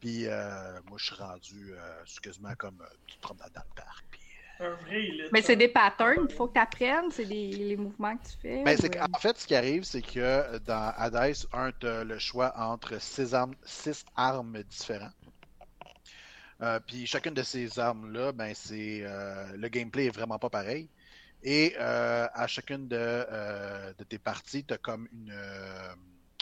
Puis euh, moi, je suis rendu euh, quasiment comme euh, tu te promenades dans le parc. Puis, Un vrai élite. Mais c'est hein. des patterns, il faut que tu apprennes, c'est des, les mouvements que tu fais. Ben, ou, euh, qu'en fait, ce qui arrive, c'est que dans Hades, un, tu le choix entre six armes, six armes différentes. Euh, puis chacune de ces armes-là, ben, c'est euh, le gameplay est vraiment pas pareil. Et euh, à chacune de, euh, de tes parties, tu as comme une, euh,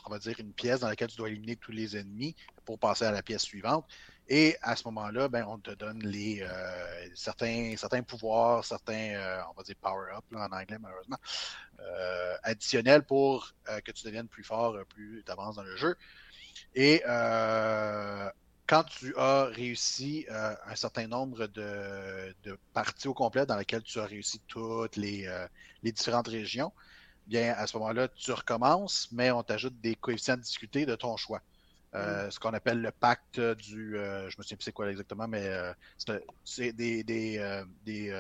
on va dire, une pièce dans laquelle tu dois éliminer tous les ennemis pour passer à la pièce suivante. Et à ce moment-là, ben, on te donne les, euh, certains, certains pouvoirs, certains, euh, on va dire power-up en anglais malheureusement, euh, additionnels pour que tu deviennes plus fort, plus tu avances dans le jeu. Et quand tu as réussi un certain nombre de, de parties au complet dans lesquelles tu as réussi toutes les, les différentes régions, bien à ce moment-là, tu recommences, mais on t'ajoute des coefficients de difficulté de ton choix. Euh, Ce qu'on appelle le pacte du. euh, je me souviens plus c'est quoi exactement, mais euh, c'est des, des, euh, des,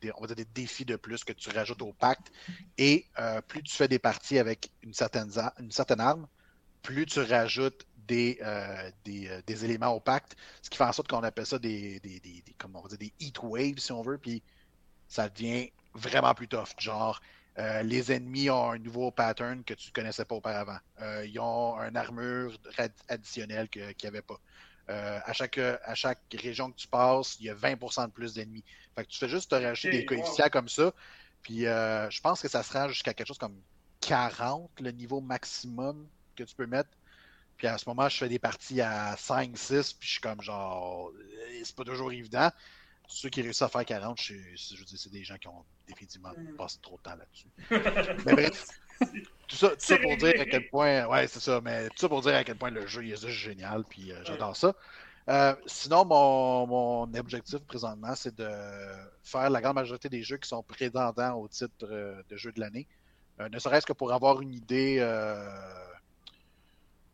des- on va dire des défis de plus que tu rajoutes au pacte. Et plus tu fais des parties avec une certaine, une certaine arme, plus tu rajoutes des, des, des éléments au pacte, ce qui fait en sorte qu'on appelle ça des, des, des, des- comme on va dire, des heat waves, si on veut, puis ça devient vraiment plus tough. Genre, Euh, les ennemis ont un nouveau pattern que tu ne connaissais pas auparavant. Euh, ils ont une armure additionnelle qu'il n'y avait pas. Euh, à, chaque, à chaque région que tu passes, il y a 20% de plus d'ennemis. Fait que tu fais juste te rajouter des coefficients comme ça. Puis je pense que ça se rend jusqu'à quelque chose comme 40, le niveau maximum que tu peux mettre. Puis à ce moment, je fais des parties à 5, 6, puis je suis comme genre, c'est pas toujours évident. Ceux qui réussissent à faire 40, je, je veux dire, c'est des gens qui ont définitivement Mm. passé trop de temps là-dessus. Mais bref, tout ça, tout ça pour dire à quel point, ouais, c'est ça, mais tout ça pour dire à quel point le jeu il est juste génial, puis euh, j'adore ça. Euh, sinon, mon, mon objectif présentement, c'est de faire la grande majorité des jeux qui sont prétendants au titre euh, de jeu de l'année. Euh, ne serait-ce que pour avoir une idée, euh,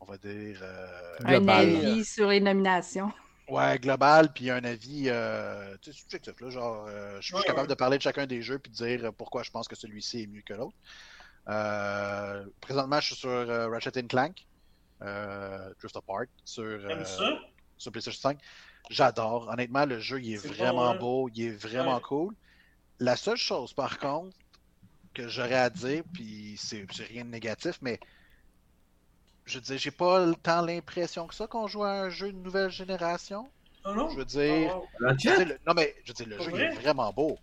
on va dire, euh, Un Global. avis sur les nominations. Ouais, global, puis un avis euh, subjectif. Là, genre, euh, je suis Ouais, capable ouais. de parler de chacun des jeux puis de dire pourquoi je pense que celui-ci est mieux que l'autre. Euh, présentement, je suis sur Ratchet Clank, Drift Apart, sur, ça? sur PlayStation 5. J'adore. Honnêtement, le jeu, il est, vraiment bon, hein? beau, il est vraiment Ouais. cool. La seule chose, par contre, que j'aurais à dire, puis c'est rien de négatif, mais je veux dire, j'ai pas tant l'impression que ça qu'on joue à un jeu de nouvelle génération. Ah non? Je veux dire, Ah, wow. je veux Ratchet? dire, le- non mais je veux dire, le jeu il est vraiment beau.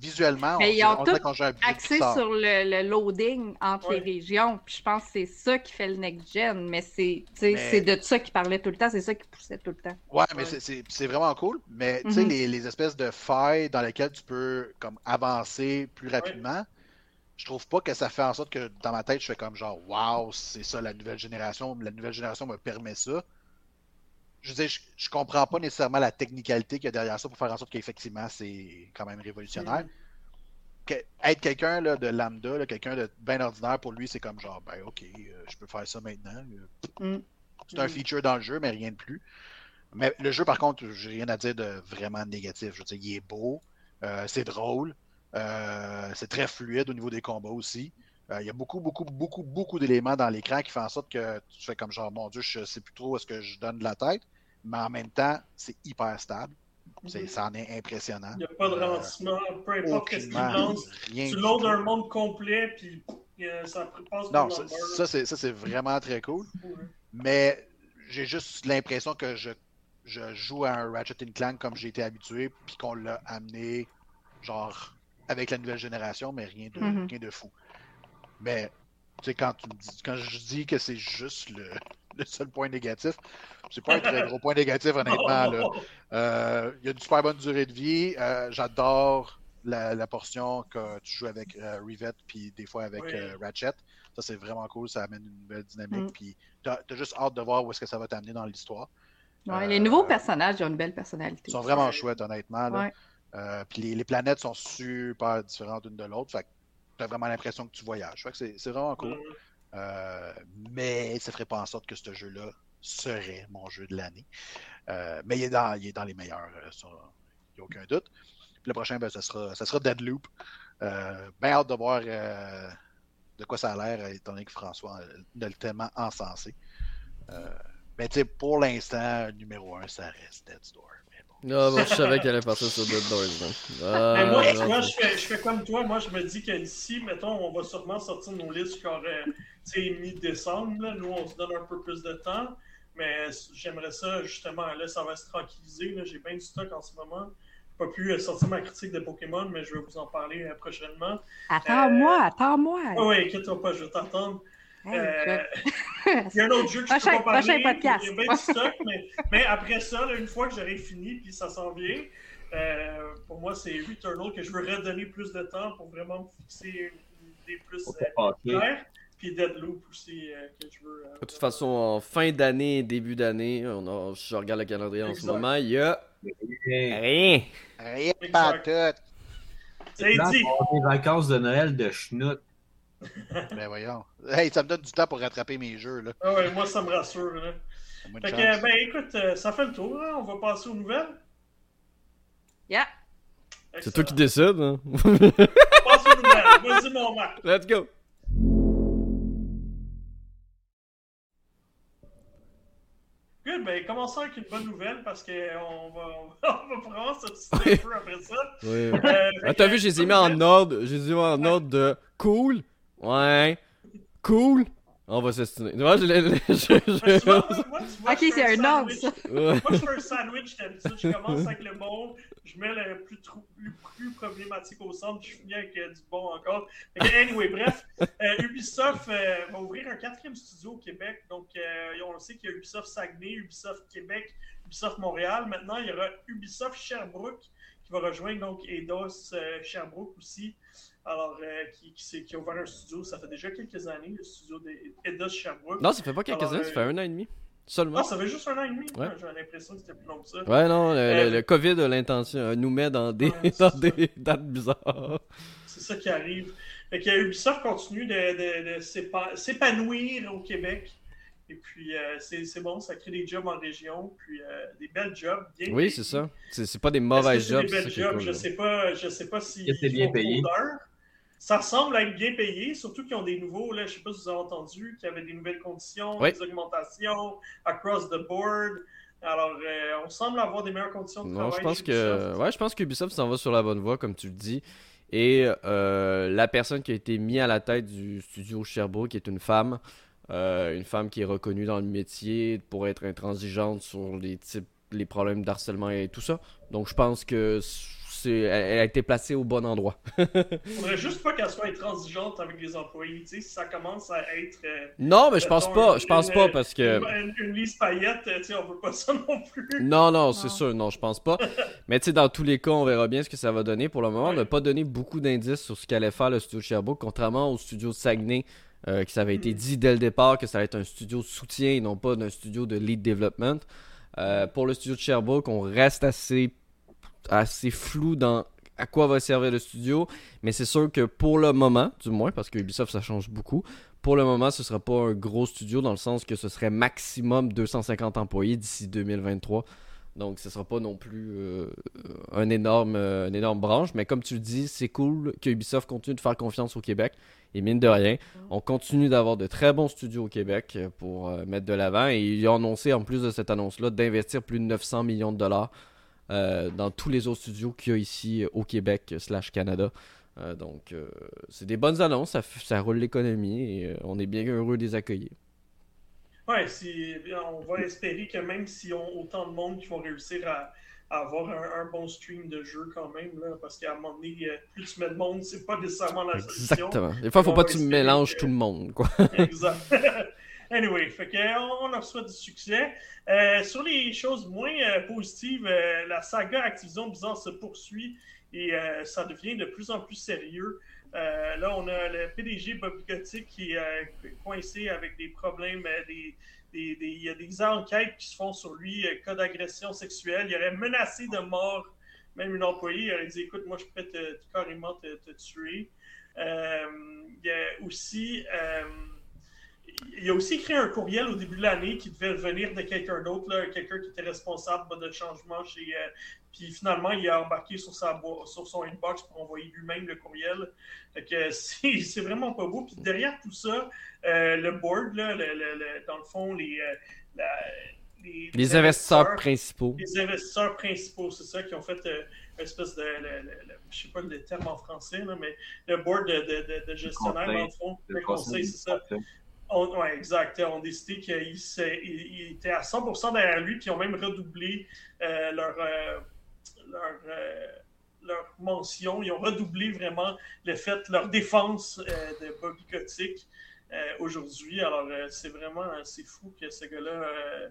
Visuellement, Mais on ils dirait- ont on dirait tout qu'on joue à Axé Pixar. sur le, le loading entre Ouais. les régions. Puis je pense que c'est ça qui fait le next-gen. Mais c'est Mais- de ça qu'il parlait tout le temps. C'est ça qui poussait tout le temps. Ouais, mais Ouais. c'est- c'est c'est vraiment cool. Mais tu sais, Mhm. les, les espèces de failles dans lesquelles tu peux comme avancer plus rapidement, je trouve pas que ça fait en sorte que dans ma tête, je fais comme genre Waouh, c'est ça la nouvelle génération. La nouvelle génération me permet ça. Je veux dire, je, je comprends pas nécessairement la technicalité qu'il y a derrière ça pour faire en sorte qu'effectivement, c'est quand même révolutionnaire. Que- être quelqu'un de lambda, quelqu'un de bien ordinaire, pour lui, c'est comme genre, ben ok, euh, je peux faire ça maintenant. Euh, Mm. C'est un Mm. feature dans le jeu, mais rien de plus. Mais le jeu, par contre, j'ai rien à dire de vraiment négatif. Je veux dire, il est beau, euh, c'est drôle, c'est très fluide au niveau des combats aussi. Euh, il y a beaucoup, beaucoup, beaucoup, beaucoup d'éléments dans l'écran qui font en sorte que tu fais comme genre, mon Dieu, je sais plus trop est-ce que je donne de la tête, mais en même temps, c'est hyper stable. C'est, ça en est impressionnant. Il n'y a pas de Euh, ralentissement, peu importe ce qu'il lance. rien Tu loads un monde complet, puis euh, ça passe Non, ça, ça, c'est, ça, c'est vraiment très cool. Ouais. Mais j'ai juste l'impression que je, je joue à un Ratchet Clank comme j'ai été habitué, puis qu'on l'a amené, genre, avec la nouvelle génération, mais rien de, Mhm. rien de fou. Mais, tu sais, quand, tu me dis- quand je dis que c'est juste le, le seul point négatif, c'est pas un très gros point négatif, honnêtement. Euh, Il y a une super bonne durée de vie. Euh, J'adore la, la portion que tu joues avec euh, Rivette, puis des fois avec Oui. Ratchet. Ça, c'est vraiment cool. Ça amène une nouvelle dynamique. Mm. Puis t'as as juste hâte de voir où est-ce que ça va t'amener dans l'histoire. Ouais, Les nouveaux personnages ils ont une belle personnalité. Ils sont vraiment chouettes, honnêtement. là. Ouais. Euh, puis les, les planètes sont super différentes l'une de l'autre. Fait que t'as vraiment l'impression que tu voyages. Fait que c'est vraiment cool. Euh, mais ça ferait pas en sorte que ce jeu-là serait mon jeu de l'année. Euh, mais il est, dans, il est dans les meilleurs, ça, il n'y a aucun doute. Puis le prochain, ben, ça, sera, ça sera Deadloop. Euh, ben hâte de voir de quoi ça a l'air, étant donné que François l'a tellement encensé. Mais tu sais, pour l'instant, numéro un, ça reste Dead's Door. Mais bon. Ah, bon, je savais qu'elle allait partir sur Dead Doors. Ah, Mais moi, non, c'est- je fais, je fais comme toi. Moi, je me dis qu'ici, mettons, on va sûrement sortir nos listes genre, euh, mi-décembre. Nous, on se donne un peu plus de temps. Mais j'aimerais ça, justement, là, ça va se tranquilliser. là. J'ai bien du stock en ce moment. J'ai pas pu euh, sortir ma critique de Pokémon, mais je vais vous en parler euh, prochainement. Attends-moi, attends-moi. Ah ouais, inquiète-toi pas, je vais t'attendre. Hey, Euh, Il y a un autre jeu que je peux pas parler. podcast. Il y a bien du stock, mais, mais après ça, là, une fois que j'aurai fini, puis ça s'en vient, euh, pour moi, c'est Returnal que je veux redonner plus de temps pour vraiment me fixer des plus Faut euh, clairs. Puis Deadloop aussi, euh, que je veux. euh, De toute façon, en fin d'année et début d'année, on a, je regarde le calendrier en ce moment, il y a rien. Rien pas tout. C'est dit! on a des vacances de Noël de schnout. Ben voyons. Hey, ça me donne du temps pour rattraper mes jeux. Là. Ah ouais, moi, ça me rassure. Là. Fait que, ben écoute, euh, ça fait le tour. hein. On va passer aux nouvelles. Yeah. C'est toi qui décides. Hein? On passe aux nouvelles. Vas-y, mon Marc. Let's go. Good, ben commençons avec une bonne nouvelle parce qu'on va, on va, on va vraiment s'obstiner un peu après ça. Oui. Euh, Ah, t'as vu, je les ai mis en ordre. Je les ai mis en ordre de cool. Ouais. Cool. On va s'estimer. Moi, je l'ai. je- je- moi, moi, tu vois, Ok, je fais c'est un ordre, ça. Moi, je fais un sandwich d'habitude. Je commence avec le bon, je mets le plus, trou- plus, plus problématique au centre, je finis avec euh, du bon encore. Anyway, bref, euh, Ubisoft euh, va ouvrir un quatrième studio au Québec. Donc, euh, on le sait qu'il y a Ubisoft Saguenay, Ubisoft Québec, Ubisoft Montréal. Maintenant, il y aura Ubisoft Sherbrooke qui va rejoindre donc Eidos euh, Sherbrooke aussi. Alors, euh, qui, qui, a ouvert un studio, ça fait déjà quelques années, le studio d'Eidos Sherbrooke. Non, ça fait pas quelques Alors, années, ça fait un an et demi. Seulement. Ah, ça fait juste un an et demi? Ouais. Ah, J'ai l'impression que c'était plus long que ça. Ouais, non, le, Euh, le COVID a l'intention, euh, nous met dans des, Ouais, dans des dates bizarres. C'est ça qui arrive. Fait que Ubisoft continue de, de- de s'épa- s'épanouir au Québec. Et puis, euh, c'est bon, ça crée des jobs en région, puis euh, des belles jobs, bien Oui, c'est ça. C'est pas des mauvais c'est jobs. des belles jobs, cool, je sais pas, je sais pas si c'est bien payé? Ça ressemble à être bien payé, surtout qu'ils ont des nouveaux, là, je sais pas si vous avez entendu, qu'il y avait des nouvelles conditions, Oui. des augmentations across the board. Alors, euh, on semble avoir des meilleures conditions de Non, travail. je pense que ouais, je pense qu'Ubisoft s'en va sur la bonne voie, comme tu le dis. Et euh, la personne qui a été mise à la tête du studio Sherbrooke est une femme, euh, une femme qui est reconnue dans le métier pour être intransigeante sur les types, les problèmes d'harcèlement et tout ça. Donc je pense que elle elle a été placée au bon endroit. Faudrait juste pas qu'elle soit intransigeante avec les employés. Tu sais, si ça commence à être. euh, Non, mais je pense pas, une- je pense une- pas parce que Une, une Lise Payette, tu sais, on veut pas ça non plus. Non, non, c'est sûr, non, je pense pas. Mais tu sais, dans tous les cas, on verra bien ce que ça va donner. Pour le moment, on n'a pas donné beaucoup d'indices sur ce qu'allait faire le studio de Sherbrooke, contrairement au studio de Saguenay, euh, qui ça avait été dit dès le départ que ça allait être un studio de soutien et non pas d'un studio de lead development. Euh, pour le studio de Sherbrooke, on reste assez, assez flou dans à quoi va servir le studio, mais c'est sûr que pour le moment, du moins, parce que Ubisoft ça change beaucoup, pour le moment, ce sera pas un gros studio dans le sens que ce serait maximum 250 employés d'ici 2023. Donc, ce sera pas non plus euh, un énorme, euh, une énorme branche. Mais comme tu le dis, c'est cool que Ubisoft continue de faire confiance au Québec. Et mine de rien, on continue d'avoir de très bons studios au Québec euh, pour euh, mettre de l'avant. Et ils ont annoncé, en plus de cette annonce-là, d'investir plus de 900 millions de dollars euh, dans tous les autres studios qu'il y a ici euh, au Québec euh, slash Canada. Euh, donc, euh, c'est des bonnes annonces. Ça, roule l'économie et on est bien heureux de les accueillir. Ouais, si, on va espérer que même s'ils ont autant de monde qui vont réussir à, à avoir un, un bon stream de jeu quand même, là, parce qu'à un moment donné, plus tu mets de monde, c'est pas nécessairement la solution. Exactement. Des fois, il faut On pas que tu mélanges que- tout le monde. Quoi. Exact. anyway, fait que, on, on leur du succès. Euh, sur les choses moins euh, positives, euh, la saga Activision Blizzard se poursuit et euh, ça devient de plus en plus sérieux. Euh, là, on a le PDG Bobby Kotick qui est euh, coincé avec des problèmes, euh, des, il y a des enquêtes qui se font sur lui, euh, cas d'agression sexuelle. Il aurait menacé de mort même une employée. Il aurait dit Écoute, moi, je peux te, carrément te, tuer. Euh, il y a aussi. Il a aussi écrit un courriel au début de l'année qui devait venir de quelqu'un d'autre, quelqu'un qui était responsable de changement chez. euh, puis finalement, il a embarqué sur, sa sur son inbox pour envoyer lui-même le courriel. Fait que c'est vraiment pas beau. Puis derrière tout ça, euh, le board, là, le- le- le- dans le fond, les, euh, la- les, Les investisseurs principaux. les investisseurs principaux, c'est ça, qui ont fait euh, une espèce de, le, le- le- je sais pas le terme en français, là, mais le board de, de, de- de gestionnaire, dans le fond, Le conseil, c'est ça. On, ouais, exact. On décidé qu'ils étaient à 100% derrière lui, puis ils ont même redoublé euh, leur, euh, leur, euh, leur mention. Ils ont redoublé vraiment le fait, leur défense de Bobby Kotick aujourd'hui. Alors, c'est vraiment c'est fou que ce gars-là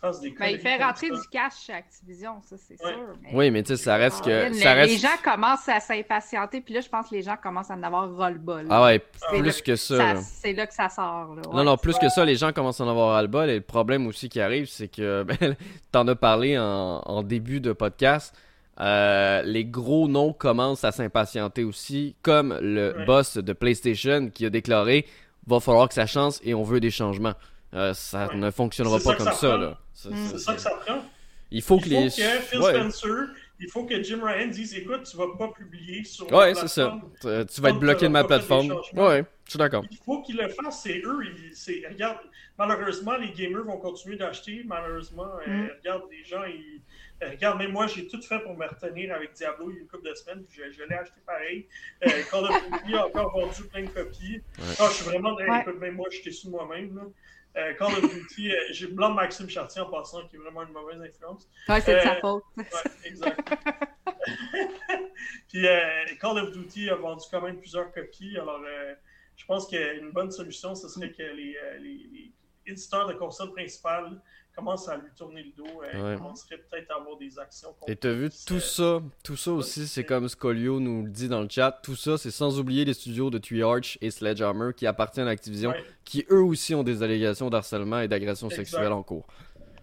Ben, il fait rentrer du cash chez Activision, ça c'est Ouais. sûr. mais- Oui, mais tu sais, ça reste que. Les- Ça reste... Les gens commencent à s'impatienter, puis là, je pense que les gens commencent à en avoir ras-le-bas. là. Ah ouais, C'est plus là- que ça. C'est là que ça sort. là. Non, Ouais. non, plus que ça, les gens commencent à en avoir ras-le-bol. Et le problème aussi qui arrive, c'est que, ben, t'en as parlé en, en début de podcast, euh, les gros noms commencent à s'impatienter aussi, comme le Ouais. boss de PlayStation qui a déclaré va falloir que ça change et on veut des changements. Euh, ça Ouais. ne fonctionnera pas ça comme ça là. Ça, C'est ça que ça prend. Il faut Il que faut les. que Phil Ouais. Spencer, il faut que Jim Ryan dise écoute, tu vas pas publier sur Ouais, c'est ça. Tu tu vas être bloqué de ma plateforme. Ouais, Je suis d'accord. Il faut qu'ils le fassent, c'est eux. ils- regarde, malheureusement, les gamers vont continuer d'acheter. Malheureusement, euh, Mm. regarde, les gens, ils. euh, regarde, même moi, j'ai tout fait pour me retenir avec Diablo il y a une couple de semaines, puis je, je l'ai acheté pareil. Euh, Call of Duty a encore vendu plein de copies. Ah, je suis vraiment. Ouais. Écoute, même moi, j'étais sous moi-même. Euh, Call of Duty, euh, j'ai blâme Maxime Chartier en passant, qui est vraiment une mauvaise influence. Ouais, c'est de sa Euh, faute. Ouais, exact. Puis Call of Duty a vendu quand même plusieurs copies. Alors, je pense qu'une bonne solution, ce serait que les, les, les éditeurs de consoles principales commencent à lui tourner le dos. Ouais. commenceraient peut-être à avoir des actions. Et t'as vu, tout ça, tout ça aussi, c'est comme Scolio nous le dit dans le chat, tout ça, c'est sans oublier les studios de Treyarch et Sledgehammer qui appartiennent à Activision, Ouais. qui eux aussi ont des allégations d'harcèlement et d'agression sexuelle en cours.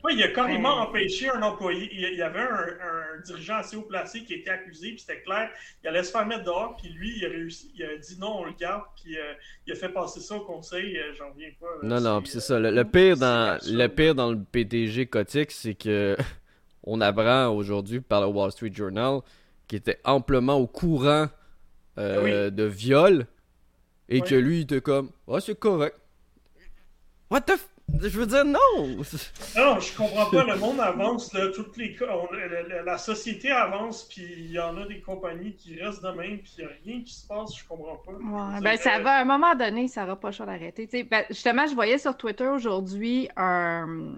Oui, il a carrément Ouais. empêché un employé. Il y- avait un, un dirigeant assez haut placé qui était accusé, puis c'était clair. Il allait se faire mettre dehors, puis lui, il a réussi. Il a dit non, on le garde, puis euh, il a fait passer ça au conseil. euh, J'en reviens pas. Non, non, pis c'est euh, ça. Le, le pire dans le pire dans le PTG Cotique, c'est que on apprend aujourd'hui par le Wall Street Journal qu'il était amplement au courant euh, de viol et Oui. que lui il était comme ah c'est correct. What the f... Je veux dire non. Non, je comprends pas. Le monde avance, là, toutes les co- on- la, la- la société avance, puis il y en a des compagnies qui restent de même, puis il n'y a rien qui se passe, je comprends pas. Ouais, ben, ça va, à un moment donné, ça n'aura pas le choix d'arrêter. Tu sais, ben, justement, je voyais sur Twitter aujourd'hui un,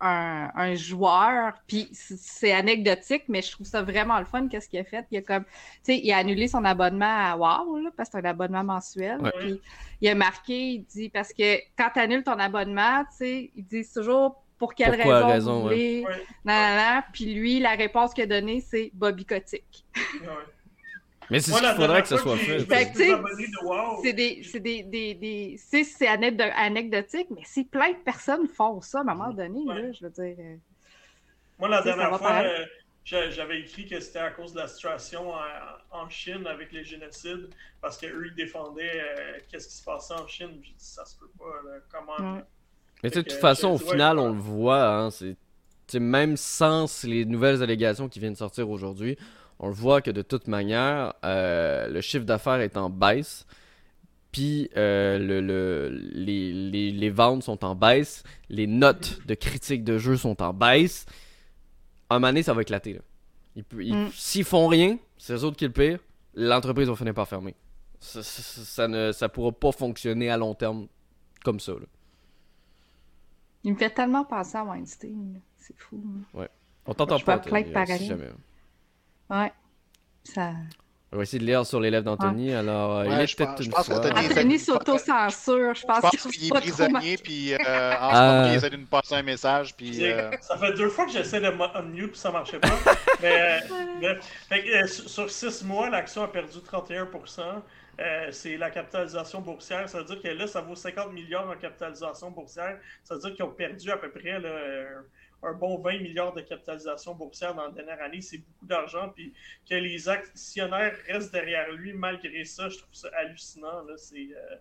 un, un joueur, puis c'est anecdotique, mais je trouve ça vraiment le fun, qu'est-ce qu'il a fait. Il a comme, tu sais, il a annulé son abonnement à WoW, là, parce que c'est un abonnement mensuel. Ouais. Puis il a marqué, il dit, parce que quand tu annules ton abonnement, tu sais, ils disent toujours pour quelle Pourquoi raison, raison, vous ouais. voulez? Ouais. Nan, nan, nan. Puis lui, la réponse qu'il a donnée, c'est Bobby Kotick. ouais. Mais c'est ce qu'il faudrait que ça dernière soit fait. Fait WoW. C'est des, c'est des, des, des, c'est, c'est anecdo- anecdotique, mais si plein de personnes font ça à un moment donné, Ouais. là, je veux dire. euh, Moi, la dernière fois, euh, j'a- j'avais écrit que c'était à cause de la situation en, en Chine avec les génocides, parce qu'eux, ils défendaient euh, qu'est-ce qui se passait en Chine. J'ai dit, ça se peut pas, là. comment. Ouais. Mais tu sais, de toute façon, au final, on le voit, hein, c'est tu sais, même sans les nouvelles allégations qui viennent de sortir aujourd'hui, on le voit que de toute manière, euh, le chiffre d'affaires est en baisse, puis euh, le, le- les, les- les ventes sont en baisse, les notes de critiques de jeux sont en baisse. À un moment donné, ça va éclater. là. Ils Mm. S'ils font rien, c'est eux autres qui le pire, l'entreprise va finir par fermer. Ça, ça, ne ça pourra pas fonctionner à long terme comme ça. là. Il me fait tellement penser à Weinstein. C'est fou. là. On t'entend Je pas, vois plein de si jamais. Ouais. Ça... On va essayer de lire sur les lèvres d'Anthony. Alors, euh, il Ouais, est je peut-être une pense fois. Anthony- Anthony s'auto-censure. Je pense, qu'il est pas trop prisonnier, puis euh, en ce moment, il essaie de nous passer un message, puis... Euh, Ça fait deux fois que j'essaie de mo- unmute puis ça marchait pas. mais, euh. Fait euh, sur sur six mois, l'action a perdu 31%. Euh, c'est la capitalisation boursière. Ça veut dire que là, ça vaut 50 milliards en capitalisation boursière. Ça veut dire qu'ils ont perdu à peu près là, euh, un bon 20 milliards de capitalisation boursière dans la dernière année. C'est beaucoup d'argent. Puis que les actionnaires restent derrière lui malgré ça, je trouve ça hallucinant. Là. C'est, euh,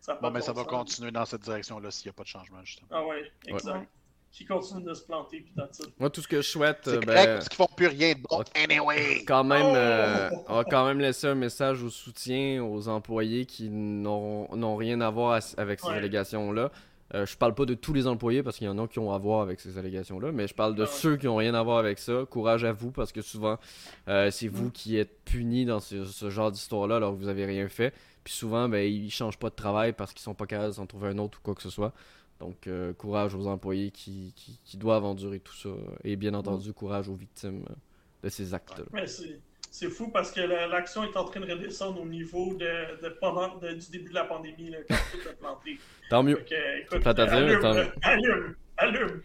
ça Bon, mais va continuer dans cette direction-là s'il n'y a pas de changement, justement. Ah ouais, exact. Ouais. Qui continue de se planter. Puis dans ça. Moi, tout ce que je souhaite, C'est euh, correct ben, parce qu'ils font plus rien de bon. Anyway! quand même, euh, Oh! on va quand même laisser un message au soutien aux employés qui n'ont n'ont rien à voir à- avec ces Ouais. Euh, je parle pas de tous les employés parce qu'il y en a qui ont à voir avec ces allégations-là, mais je parle de ceux qui ont rien à voir avec ça. Courage à vous parce que souvent euh, c'est Mm. vous qui êtes punis dans ce, ce genre d'histoire-là alors que vous avez rien fait. Puis souvent, ben, ils changent pas de travail parce qu'ils sont pas capables de s'en trouver un autre ou quoi que ce soit. Donc, euh, courage aux employés qui, qui, qui doivent endurer tout ça. Et bien entendu, courage aux victimes de ces actes-là. Mais c'est, fou parce que la- l'action est en train de redescendre au niveau de, de pendant de- du début de la pandémie, là, quand tout a planté. Tant mieux. Fait que, écoute, allume, tant- allume, allume.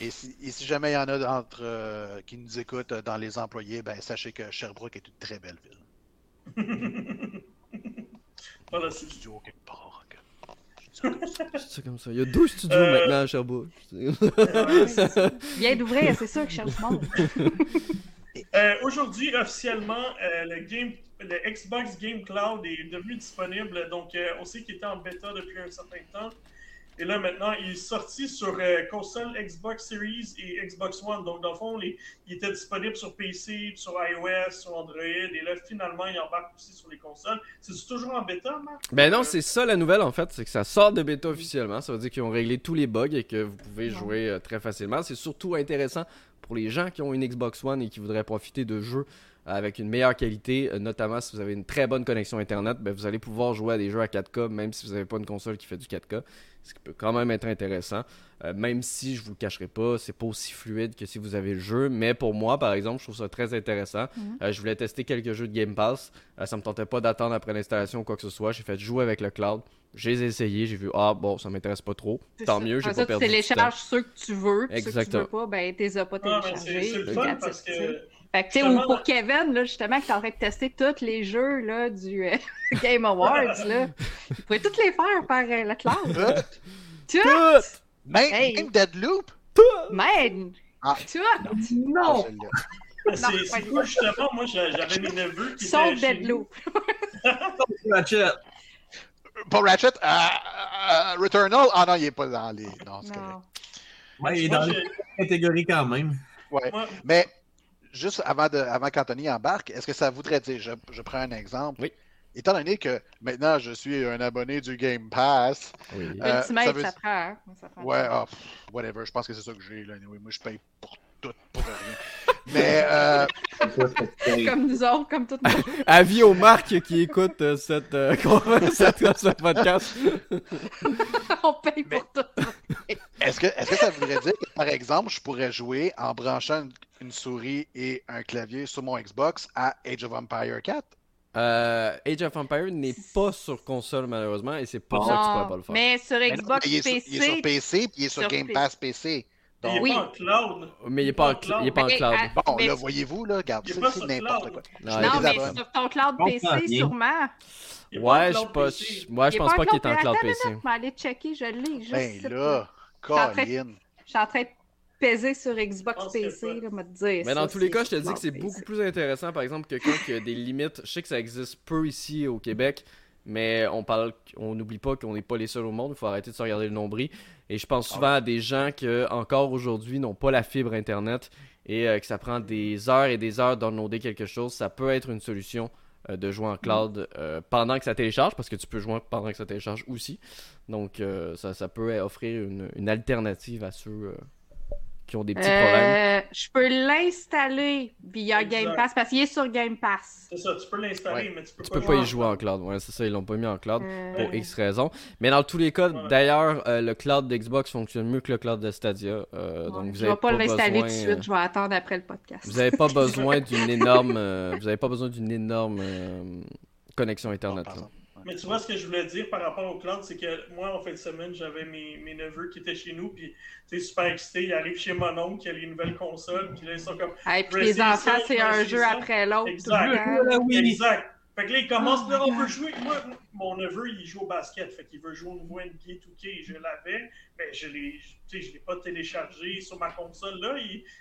Et si, et si jamais il y en a d'entre euh, qui nous écoutent euh, dans les employés, ben sachez que Sherbrooke est une très belle ville. Voilà, c'est au quelque part. que- je dis ça comme ça. C'est comme ça. Il y a deux studios Euh, maintenant à Sherbrooke. Ouais, c'est ça. Bien d'ouvrir, c'est sûr que je cherche monde. Euh, Aujourd'hui, officiellement, euh, le, game, le Xbox Game Cloud est devenu disponible. Donc, euh, on sait qu'il était en bêta depuis un certain temps. Et là, maintenant, il est sorti sur euh, console Xbox Series et Xbox One. Donc, dans le fond, il était disponible sur PC, sur iOS, sur Android. Et là, finalement, il embarque aussi sur les consoles. C'est toujours en bêta, Marc? Ben non, c'est ça la nouvelle, en fait. C'est que ça sort de bêta officiellement. Ça veut dire qu'ils ont réglé tous les bugs et que vous pouvez jouer euh, très facilement. C'est surtout intéressant pour les gens qui ont une Xbox One et qui voudraient profiter de jeux avec une meilleure qualité, euh, notamment si vous avez une très bonne connexion Internet, ben vous allez pouvoir jouer à des jeux à 4K, même si vous n'avez pas une console qui fait du 4K, ce qui peut quand même être intéressant. Euh, même si je vous le cacherai pas, c'est pas aussi fluide que si vous avez le jeu, mais pour moi, par exemple, je trouve ça très intéressant. Mhm. Euh, je voulais tester quelques jeux de Game Pass, ça me tentait pas d'attendre après l'installation ou quoi que ce soit. J'ai fait jouer avec le cloud. J'ai essayé, j'ai vu ah bon, ça m'intéresse pas trop. Tant mieux, j'ai pas perdu Tu télécharges ceux que tu veux, Exactement. ceux que tu veux pas, ben t'es as pas téléchargés. C'est le fun parce que fait que, tu sais, ou pour Kevin, là, justement, qui est en train de tester tous les jeux là, du euh, Game Awards, là, il pourrait tous les faire par euh, le cloud. Tout! Tout! Même, Hey. même Deadloop? Man! Ah. Tout! Non! c'est c'est cool, justement? Moi, j'a- j'avais mes neveux qui Sauf. Deadloop. Pas Ratchet, euh, euh, Returnal? Ah non, il est pas dans les. Non, c'est correct. Non. Ouais, il est dans les catégories quand même. Ouais. moi- Mais juste avant, de, avant qu'Anthony embarque, est-ce que ça voudrait dire, je, je prends un exemple. Oui. Étant donné que maintenant je suis un abonné du Game Pass, Oui. Euh, ça ça, veut- prend. hein. Ça prend ouais, ah, pff, whatever, je pense que c'est ça que j'ai là. anyway. Moi je paye pour tout, pour rien. Mais euh, Comme nous autres, comme tout le monde. Avis aux marques qui écoutent euh, cette, euh, cette- ce podcast. On paye pour tout. est-ce que, est-ce que ça voudrait dire que par exemple je pourrais jouer en branchant une, une souris et un clavier sur mon Xbox à Age of Empire 4? Euh, Age of Empire n'est pas sur console malheureusement et c'est pour ça que tu pourrais pas le faire. mais sur Mais non, Xbox mais il, est sur, PC, il est sur PC puis il est sur, sur Game PC. Pass PC. Il est Donc, Oui. pas en cloud. Mais il est pas en, cl- il est pas en cloud. à- bon, mais- là, voyez-vous, là, regarde, c'est n'importe cloud. quoi. Non, mais désabonne. sur ton cloud PC, sûrement. Ouais, je cloud sais pas. Ouais, je pense pas qu'il est en cloud cloud PC. minute, je vais aller checker, je l'ai. juste Ben là, Colin. Je suis en train de peser sur Xbox que PC, là, me dire. Mais dans tous les cas, je te dis que c'est cloud beaucoup plus intéressant, par exemple, quelqu'un qui a des limites. Je sais que ça existe peu ici au Québec, mais on parle, on n'oublie pas qu'on n'est pas les seuls au monde. Il faut arrêter de se regarder le nombril. Et je pense souvent à des gens qui, encore aujourd'hui, n'ont pas la fibre Internet et euh, que ça prend des heures et des heures d'downloader quelque chose. Ça peut être une solution euh, de jouer en cloud euh, pendant que ça télécharge, parce que tu peux jouer pendant que ça télécharge aussi. Donc, ça, ça peut offrir une, une alternative à ceux qui ont des petits problèmes. Euh, je peux l'installer via. Game Pass parce qu'il est sur Game Pass. C'est ça, tu peux l'installer, Ouais. mais tu peux Tu pas peux pas y jouer en cloud, ouais, c'est ça, ils l'ont pas mis en cloud Euh, pour X raisons. Mais dans tous les cas, Ouais. d'ailleurs, euh, le cloud d'Xbox fonctionne mieux que le cloud de Stadia. euh, donc vous je vais pas, l'installer tout de besoin, suite, je vais attendre après le podcast. vous avez pas besoin d'une énorme, euh, vous avez pas besoin d'une énorme euh, connexion internet. Exemple. Mais tu vois, ce que je voulais dire par rapport au cloud, c'est que moi, en fin de semaine, j'avais mes, mes neveux qui étaient chez nous, puis tu super excités. Ils arrivent chez mon oncle qui a les nouvelles consoles, puis là, ils sont comme. Et puis les enfants, c'est un jeu ça. après l'autre. Exact. oui. Exact. Fait que là, ils commencent, Oh là, my on veut jouer. Moi, mon neveu, il joue au basket, fait qu'il veut jouer au nouveau NBA 2K. Je l'avais, mais je l'ai, je l'ai pas téléchargé sur ma console. Là,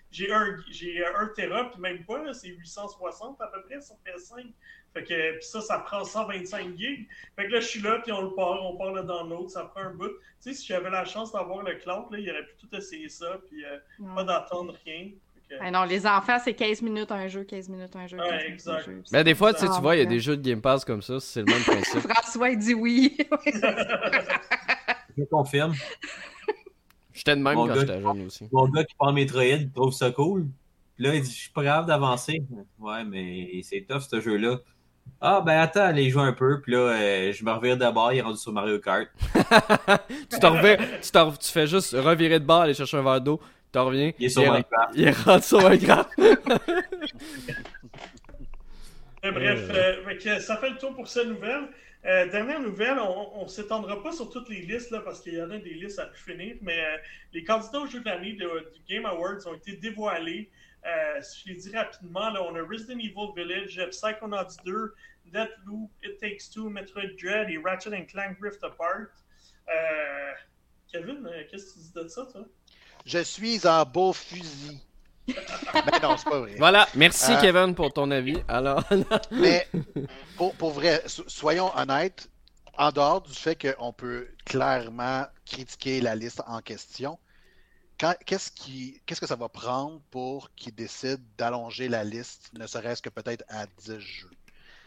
j'ai un, j'ai un Tera, puis même pas, c'est 860 à peu près sur PS5. Fait que puis ça, ça prend 125 gigs. Fait que là, je suis là, puis on le part, on part là dans l'autre, ça prend un bout. Tu sais, si j'avais la chance d'avoir le cloud, là, il aurait pu tout essayer ça, puis euh, pas d'attendre rien. Que- Ah non, les enfants, c'est 15 minutes un jeu, 15 minutes un jeu. Ouais, 15 minutes exact. un jeu. Mais des fois, tu sais, tu vois, il y a des jeux de Game Pass comme ça, c'est le même principe. François il dit oui. Je confirme. J'étais de même Mon quand gars. j'étais jeune aussi. Mon gars qui parle Metroid, il trouve ça cool. Puis là, il dit Je suis pas grave d'avancer. Ouais, mais c'est tough ce jeu-là. Ah, ben attends, allez jouer un peu. Puis là, euh, je me revire d'abord, il est rendu sur Mario Kart. tu t'en reviens, tu, t'en- tu fais juste revirer de bord, aller chercher un verre d'eau, t'en reviens. Il est sur Minecraft. Il est rendu sur Minecraft. Mais bref, euh, que ça fait le tour pour cette nouvelle. Euh, dernière nouvelle, on ne s'étendra pas sur toutes les listes là, parce qu'il y en a des listes à finir, mais euh, les candidats au jeu de l'année du Game Awards ont été dévoilés. Euh, je les dis rapidement, là, on a Resident Evil Village, Psychonauts 2, Deathloop, It Takes Two, Metroid Dread et Ratchet Clank Rift Apart. Kevin, qu'est-ce que tu dis de ça, toi? Je suis en beau fusil. Mais non, c'est pas vrai. Voilà, merci Euh, Kevin pour ton avis. Alors, Mais pour, pour vrai, so- soyons honnêtes, en dehors du fait qu'on peut clairement critiquer la liste en question, qu'est-ce qui, qu'est-ce que ça va prendre pour qu'ils décident d'allonger la liste, ne serait-ce que peut-être à 10 jeux?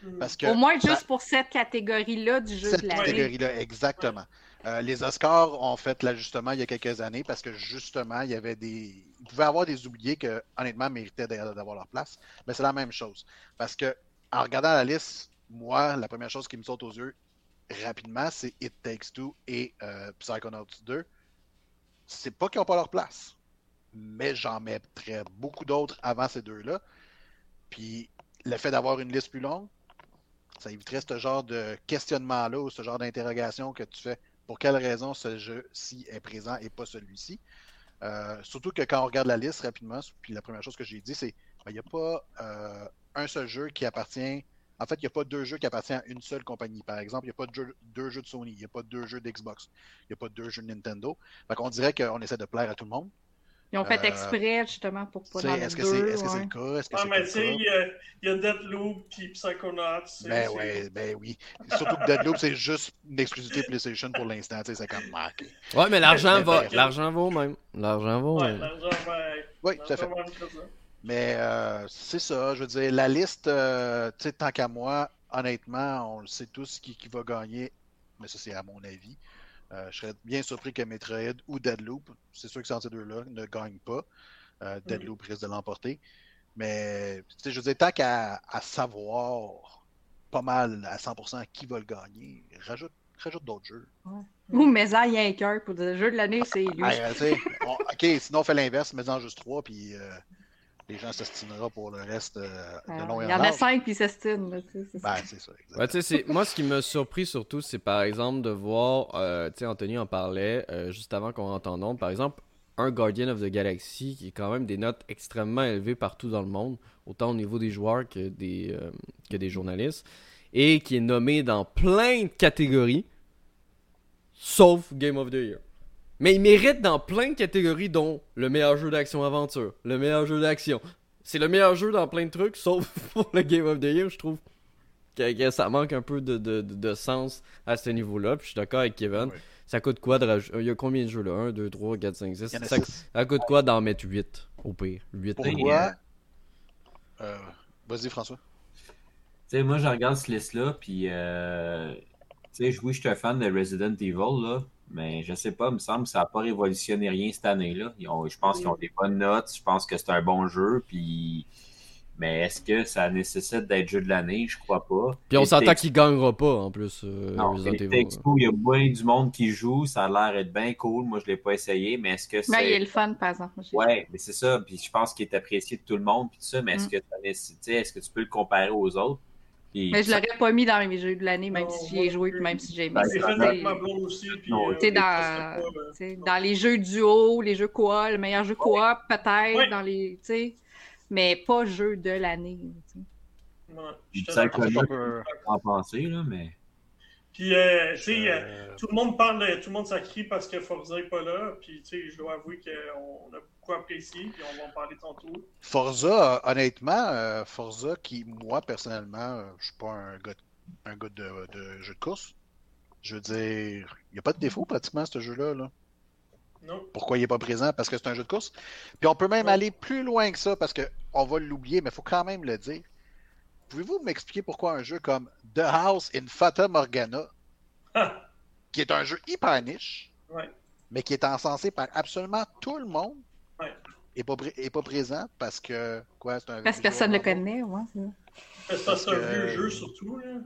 Hmm. Parce que Au moins juste pour cette catégorie-là du jeu cette de l'année. catégorie-là, exactement. Euh, les Oscars ont fait l'ajustement il y a quelques années parce que justement, il y avait des. Ils pouvaient avoir des oubliés que, honnêtement, méritaient d'a- d'avoir leur place. Mais c'est la même chose. Parce que, en regardant la liste, moi, la première chose qui me saute aux yeux rapidement, c'est It Takes Two et euh, Psychonauts 2. C'est pas qu'ils n'ont pas leur place. Mais j'en mettrais beaucoup d'autres avant ces deux-là. Puis, le fait d'avoir une liste plus longue, ça éviterait ce genre de questionnement-là ou ce genre d'interrogation que tu fais. Pour quelle raison ce jeu-ci est présent et pas celui-ci? Euh, surtout que quand on regarde la liste rapidement, puis la première chose que j'ai dit, c'est qu'il n'y a pas euh, un seul jeu qui appartient. En fait, il n'y a pas deux jeux qui appartiennent à une seule compagnie. Par exemple, il n'y a pas de deux jeux de Sony, il n'y a pas deux jeux d'Xbox, il n'y a pas deux jeux de Nintendo. Fait qu'on dirait qu'on essaie de plaire à tout le monde. Ils ont fait Euh, exprès justement pour pas dans Est-ce que c'est que c'est ouais. le cas? Est-ce que Ah, mais tu sais, il y a, a Deadloop puis Psychonauts. c'est- Ben ouais, ben oui. Surtout que Deadloop, c'est juste une exclusivité PlayStation pour l'instant. tu sais, C'est comme marqué. Ouais, mais l'argent va. L'argent vaut même. L'argent vaut Ouais, même. l'argent va. Oui, tout à fait. Mais euh, c'est ça, je veux dire, la liste, euh, tu sais, tant qu'à moi, honnêtement, on le sait tous qui, qui va gagner, mais ça c'est à mon avis. Euh, je serais bien surpris que Metroid ou Deadloop, c'est sûr que c'est ces deux-là, ne gagnent pas. Euh, Deadloop risque de l'emporter. Mais, je veux dire, tant qu'à à savoir pas mal à 100% qui va le gagner, rajoute, rajoute d'autres jeux. Ou mais en rien qu'un pour le jeu de l'année, c'est lui. Ouais, sais, on- ok, sinon on fait l'inverse, mets-en juste trois, puis euh, les gens s'estimera pour le reste euh, de Alors, long il y en a cinq qui s'estinent. Ben, c'est ça. Ouais, moi, ce qui m'a surpris surtout, c'est par exemple de voir, euh, tu sais, Anthony en parlait euh, juste avant qu'on rentre en nombre, par exemple, un Guardian of the Galaxy qui est quand même des notes extrêmement élevées partout dans le monde, autant au niveau des joueurs que des, euh, que des journalistes, et qui est nommé dans plein de catégories, sauf Game of the Year. Mais il mérite dans plein de catégories, dont le meilleur jeu d'action-aventure, le meilleur jeu d'action. C'est le meilleur jeu dans plein de trucs, sauf pour le Game of the Year, je trouve que, que ça manque un peu de, de, de- de sens à ce niveau-là. Puis je suis d'accord avec Kevin. Ouais. Ça coûte quoi de rajouter. Il y a combien de jeux là? 1, 2, 3, 4, 5, 6 Il y en a ça, six. ça coûte quoi d'en mettre 8 au pire? 8 Pourquoi? Euh, Vas-y, François. Tu sais, moi, je regarde cette liste-là, puis, euh, tu sais, je- oui, je suis un fan de Resident Evil, là, mais je sais pas, il me semble que ça n'a pas révolutionné rien cette année-là. Ils ont- je pense qu'ils ont des bonnes notes, je pense que c'est un bon jeu, puis, mais est-ce que ça nécessite d'être jeu de l'année? Je crois pas. Puis on s'entend qu'il gagnera pas en plus. euh, Non, il y a bien du monde qui joue, ça a l'air d'être bien cool. Moi, je l'ai pas essayé, mais est-ce que c'est. Mais il est le fun, par exemple. Ouais, mais c'est ça. Puis je pense qu'il est apprécié de tout le monde. Puis tout ça, mais est-ce Mm. que, ça nécessite- tu sais, est-ce que tu peux le comparer aux autres? Mais je l'aurais pas mis dans mes jeux de l'année, même Non, si j'y ai joué, puis même si j'ai aimé Ben. Puis, Non, euh, je dans, sais, dans les jeux duo, les jeux coop, le meilleur jeu coop, peut-être, Ouais. dans les. mais pas jeu de l'année. tu sais. Ouais, le On peut- en penser, là, mais. Puis, euh, tu sais, euh, Euh, tout le monde parle, de- tout le monde s'accrie parce que Forza n'est pas là. Puis, tu sais, je dois avouer qu'on a beaucoup apprécié. Puis, on va en parler tantôt. Forza, honnêtement, euh, Forza, qui, moi, personnellement, euh, je suis pas un gars, un gars de, de jeu de course. Je veux dire, il n'y a pas de défaut pratiquement, ce jeu-là. Là. Non. Pourquoi il n'est pas présent? Parce que c'est un jeu de course. Puis on peut même aller plus loin que ça, parce qu'on va l'oublier, mais il faut quand même le dire. Pouvez-vous m'expliquer pourquoi un jeu comme The House in Fata Morgana, Ah, qui est un jeu hyper niche, ouais. mais qui est encensé par absolument tout le monde, Ouais. est pas, pré- est pas présent parce que quoi, c'est un Parce que personne ne le connaît, ouais. parce que c'est un vieux jeu, surtout. Là.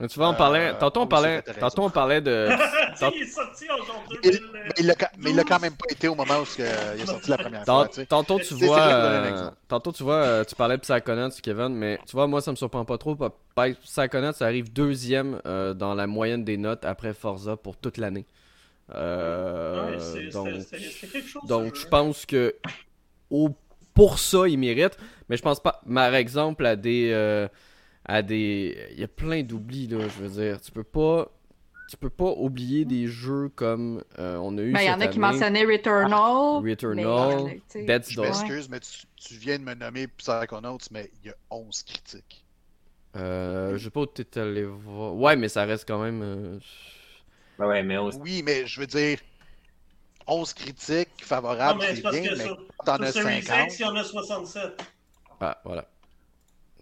Mais tu vois, on parlait. Euh, tantôt, on parlait, tantôt, on parlait de. Il est sorti en genre Il- 2000. Mais il l'a ca- mais il l'a quand même pas été au moment où il est sorti la première Tant- fois. tu sais. tantôt tu vois, euh, tantôt tu vois, tu parlais de Psychonauts, Kevin, mais tu vois, moi ça me surprend pas trop. Psychonauts, ça arrive deuxième euh, dans la moyenne des notes après Forza pour toute l'année. Euh, Ouais, donc, chose. donc ce je pense que au- pour ça il mérite, mais je pense pas. Par exemple à des, euh, à des, il y a plein d'oublis là. Je veux dire, tu peux pas. Tu peux pas oublier des jeux comme euh, on a eu Ben, il y en a qui mentionnaient Returnal. Returnal, mais, Dead's Je m'excuse, mais tu, tu viens de me nommer Psychonauts, mais il y a 11 critiques. Euh, je sais pas où t'es allé voir. Ouais, mais ça reste quand même. Euh, Ben ouais, mais aussi. Oui, mais je veux dire, 11 critiques favorables, mais c'est bien, que mais t'en sur as Series 50. X, il y en a 67. Ah, voilà.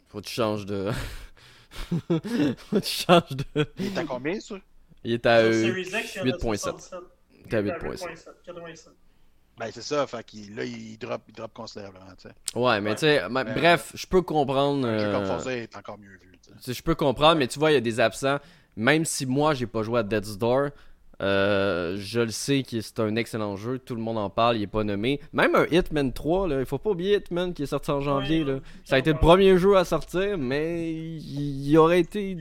Faut que tu changes de. Faut que tu changes de. Il est à combien, ça? Il est à Sur euh, Series X, il y en a 8.7. 67. T'es à Il est 8.7. 87. Ben, c'est ça, fait qu'il là, il drop, il drop considérablement, tu sais. Ouais, mais Ouais. tu sais, bref, je peux comprendre. Un jeu comme euh, Forza est encore mieux vu, je peux comprendre, mais tu vois, il y a des absents. Même si moi, j'ai pas joué à Death's Door, euh, je le sais que c'est un excellent jeu. Tout le monde en parle, il est pas nommé. Même un Hitman 3, là, il faut pas oublier Hitman qui est sorti en janvier. Ouais, là. Ça a été le premier jeu à sortir, mais il, il aurait été.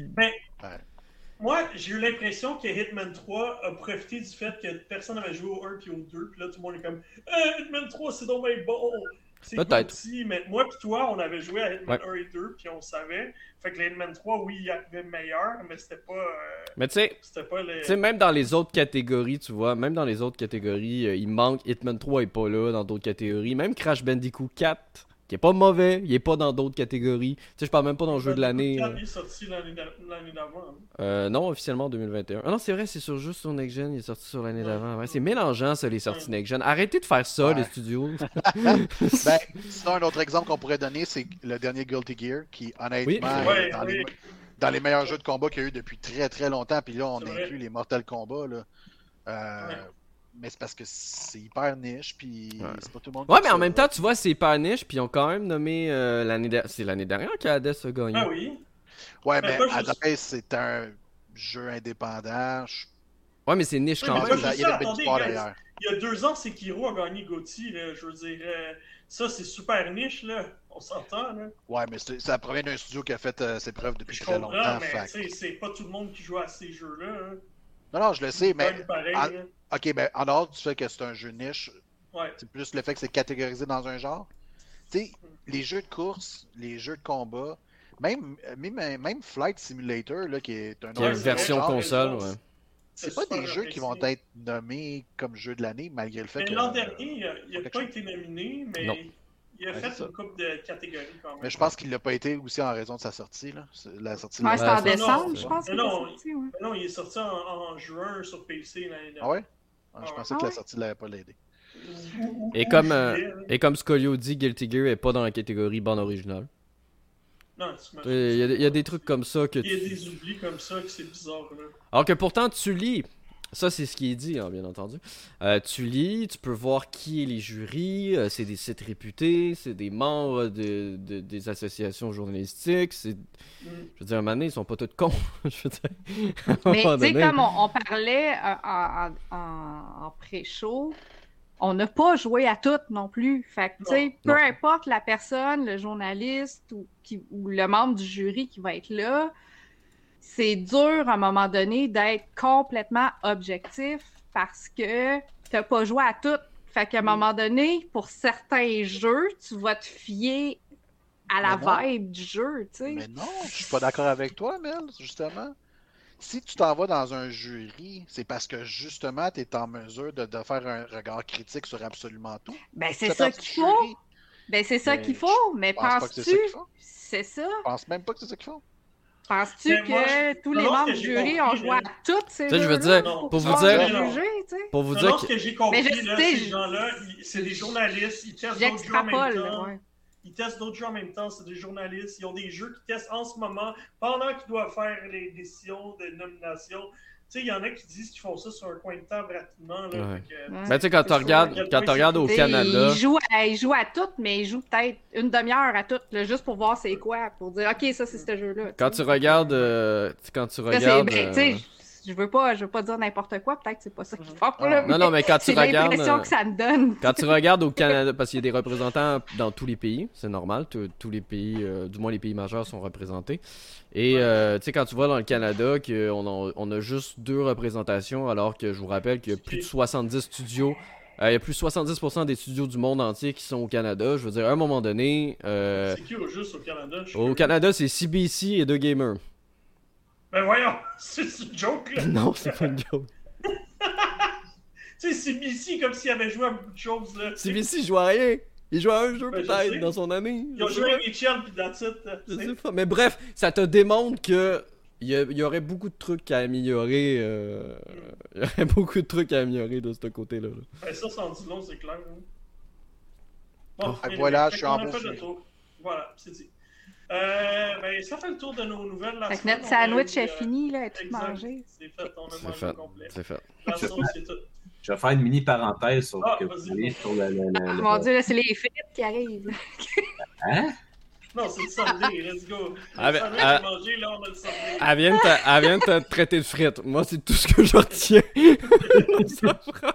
Moi, j'ai eu l'impression que Hitman 3 a profité du fait que personne n'avait joué au 1 puis au 2. Puis là, tout le monde est comme Eh, Hitman 3, c'est donc bien bon. C'est Peut-être. petit. Mais moi puis toi, on avait joué à Hitman Ouais. 1 et 2, puis on savait. Fait que le Hitman 3, oui, il arrivait meilleur, mais c'était pas. euh, Mais tu sais, c'était pas le. Tu sais, même dans les autres catégories, tu vois, même dans les autres catégories, euh, il manque Hitman 3 est pas là dans d'autres catégories. Même Crash Bandicoot 4, qui est pas mauvais, il est pas dans d'autres catégories. Tu sais, je parle même pas dans le jeu de l'année. Euh. 4 est sorti l'année d'a- l'année d'avant. hein. Euh, non, officiellement en 2021. Ah non, c'est vrai, c'est sur juste sur Next Gen, il est sorti sur l'année Ouais. d'avant. Ouais, c'est mélangeant ça, les sorties Ouais. Next Gen. Arrêtez de faire ça, Ouais. les studios. Ben, sinon, un autre exemple qu'on pourrait donner, c'est le dernier Guilty Gear, qui, honnêtement, Oui. est Ouais, dans, oui. Les, dans les meilleurs jeux de combat qu'il y a eu depuis très très longtemps. Puis là, on inclut les Mortal Kombat. Là. Euh, Ouais. Mais c'est parce que c'est hyper niche, puis Ouais. c'est pas tout le monde. Ouais, mais en ça, même temps, tu vois, c'est pas niche, puis ils ont quand même nommé euh, l'année dernière. C'est l'année dernière qu'Hades a gagné. Ah oui. Ouais, Mais mais pas juste- Hades, c'est un jeu indépendant. Je- Ouais, mais c'est niche Ouais, quand même. il y a attendez. Il y a deux ans, Sekiro a gagné Gotti. Là, je veux dire, euh, ça, c'est super niche. là. On s'entend. là. Ouais, mais ça provient d'un studio qui a fait euh, ses preuves depuis Je très longtemps. mais c'est pas tout le monde qui joue à ces jeux-là. hein. Non, non, je le sais, mais pareil. Ok, ben en dehors du fait que c'est un jeu niche, Ouais. c'est plus le fait que c'est catégorisé dans un genre. Tu sais, les jeux de course, les jeux de combat, même, même, même Flight Simulator, là, qui est un Qui a Ouais, une c'est version genre, console, ouais. c'est pas des jeux qui vont être nommés comme jeu de l'année, malgré le fait Mais que. l'an dernier, il n'a pas chose. été nominé, mais Non. il a Ouais, fait une coupe de catégories quand même. Mais je pense qu'il l'a pas été aussi en raison de sa sortie, là. La sortie Ouais, c'est en décembre, je pense mais qu'il est non, sorti, ouais. Mais non, il est sorti en, en juin sur PC l'année Ah dernière. ouais? Ah, je Ah pensais que la sortie ne l'avait pas ou- Et ou comme, euh. Et comme Scolio dit, Guilty Gear est pas dans la catégorie bande originale. Non, tu m'as- Il y, a, il y a des trucs comme ça que Il y a tu... des oublis comme ça que c'est bizarre. Là. Alors que pourtant, tu lis. Ça, c'est ce qui est dit, hein, bien entendu. Euh, tu lis, tu peux voir qui est les jurys. euh, c'est des sites réputés, c'est des membres de, de- des associations journalistiques. C'est, Mm. je veux dire, à un moment donné, ils sont pas tous cons. je veux dire. à un Mais tu sais, donné. comme on, on parlait euh, en, en- en- en pré-show, on n'a pas joué à toutes non plus. Fait que, tu sais, peu Non. importe la personne, le journaliste ou, qui- ou le membre du jury qui va être là, c'est dur à un moment donné d'être complètement objectif parce que t'as pas joué à toutes. Fait qu'à un moment donné, pour certains jeux, tu vas te fier à la vibe du jeu, tu sais. Mais non, je suis pas d'accord avec toi, Mel, justement. Si tu t'en vas dans un jury, c'est parce que justement, tu es en mesure de, de faire un regard critique sur absolument tout. Ben, c'est ça qu'il faut. Ben, c'est ça qu'il faut, mais penses-tu, c'est ça? Je pense même pas que c'est ça qu'ils font. Penses-tu que moi, je- tous les membres du jury compris, ont joué à là. toutes ces Tu sais, je veux jeux-là? dire, pour pour vous dire-? Pour vous dire ce que... que j'ai compris, Mais je là, sais, ces gens-là, c'est des journalistes, ils testent d'autres jeux en même temps. ouais. Ils testent d'autres jeux en même temps, c'est des journalistes. Ils ont des jeux qu'ils testent en ce moment pendant qu'ils doivent faire les décisions de nomination. Tu sais, il y en a qui disent qu'ils font ça sur un coin de table rapidement. Là, Ouais. fait que- Ouais. Ben, tu sais, quand tu regardes, quand tu regardes au Canada... Ils jouent, à, ils jouent à toutes, mais ils jouent peut-être une demi-heure à toutes, là, juste pour voir c'est quoi, pour dire, OK, ça, c'est ce jeu-là. Quand tu regardes... euh, quand tu regardes... sais, je veux pas, je veux pas dire n'importe quoi, peut-être que c'est pas ça qu'ils font, Ah. là, Non, non, mais quand tu regardes... l'impression euh, que ça me donne. Quand tu regardes au Canada, parce qu'il y a des représentants dans tous les pays, c'est normal, tous- les pays, euh, du moins les pays majeurs sont représentés. Et euh, tu sais, quand tu vois dans le Canada qu'on a, on a juste deux représentations, alors que je vous rappelle qu'il y a plus de 70 studios, euh, il y a plus de 70% des studios du monde entier qui sont au Canada. Je veux dire, à un moment donné, euh, C'est qui au juste au Canada? au. Canada, c'est CBC et deux gamers. Ben voyons, c'est une joke là. Non, c'est pas une joke. Tu sais, c'est BC comme s'il avait joué à beaucoup de choses là. CBC joue à rien. Il joue à un jeu Ben, peut-être dans son année. Ils ont joué à Mitchell pis that's it. Je sais. pas. Mais bref, ça te démontre que il y, a- il y aurait beaucoup de trucs à améliorer. euh, Il y aurait beaucoup de trucs à améliorer de ce côté-là. là. Ben, ça, sans dit long, c'est clair. hein. Bon, anyway, voilà, je suis en. Voilà, c'est dit. Euh, ben, ça fait le tour de nos nouvelles. La Fait que semaine, notre sandwich est euh, fini, là, est tout exact. mangé? C'est fait, on a C'est mangé complet. C'est fait. La sauce, c'est tout. Je vais faire une mini parenthèse sur, Ah, que vous voulez sur le. le- le- Ah, le- mon dieu, là, c'est les frites qui arrivent. Hein? Non, c'est le Sunday, let's go. Ah, Le ben, sandwich ah. est mangé, là, on a le. Elle vient, de te, elle vient de te traiter de frites. Moi, c'est tout ce que je retiens. Ça prend-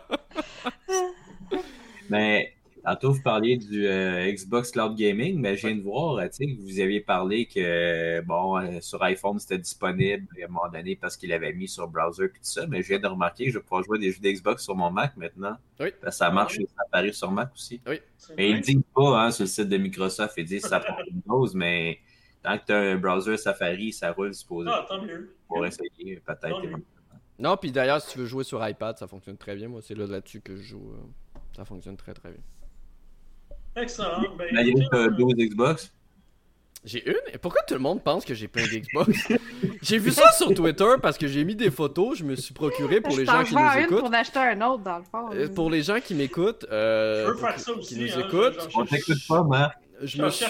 Mais tantôt, vous parliez du euh, Xbox Cloud Gaming, mais je viens de voir, euh, tu sais, que vous aviez parlé que, euh, bon, sur iPhone, c'était disponible à un moment donné parce qu'il avait mis sur browser et tout ça, mais je viens de remarquer que je vais pouvoir jouer des jeux d'Xbox sur mon Mac maintenant. Oui. Parce que ça marche et ça apparaît sur Mac aussi. C'est Mais ils disent pas hein, sur le site de Microsoft, ils disent que ça porte Windows, mais tant que tu as un browser Safari, ça roule supposé. Ah, tant mieux. pour essayer, peut-être. Non, puis d'ailleurs, si tu veux jouer sur iPad, ça fonctionne très bien. Moi, c'est là- là-dessus que je joue. Ça fonctionne très très bien. Excellent. Ben, Malgré que tu as écoutez, 12 Xbox. J'ai une? Et pourquoi tout le monde pense que j'ai plein d'Xbox? J'ai vu ça sur Twitter parce que j'ai mis des photos. Je me suis procuré pour Je les gens qui nous une écoutent. pour en acheter un autre, dans le fond. Euh, Pour les gens qui m'écoutent, euh, Je veux faire ça qui aussi. nous hein, écoutent, On t'écoute pas, Marc. Je me suis,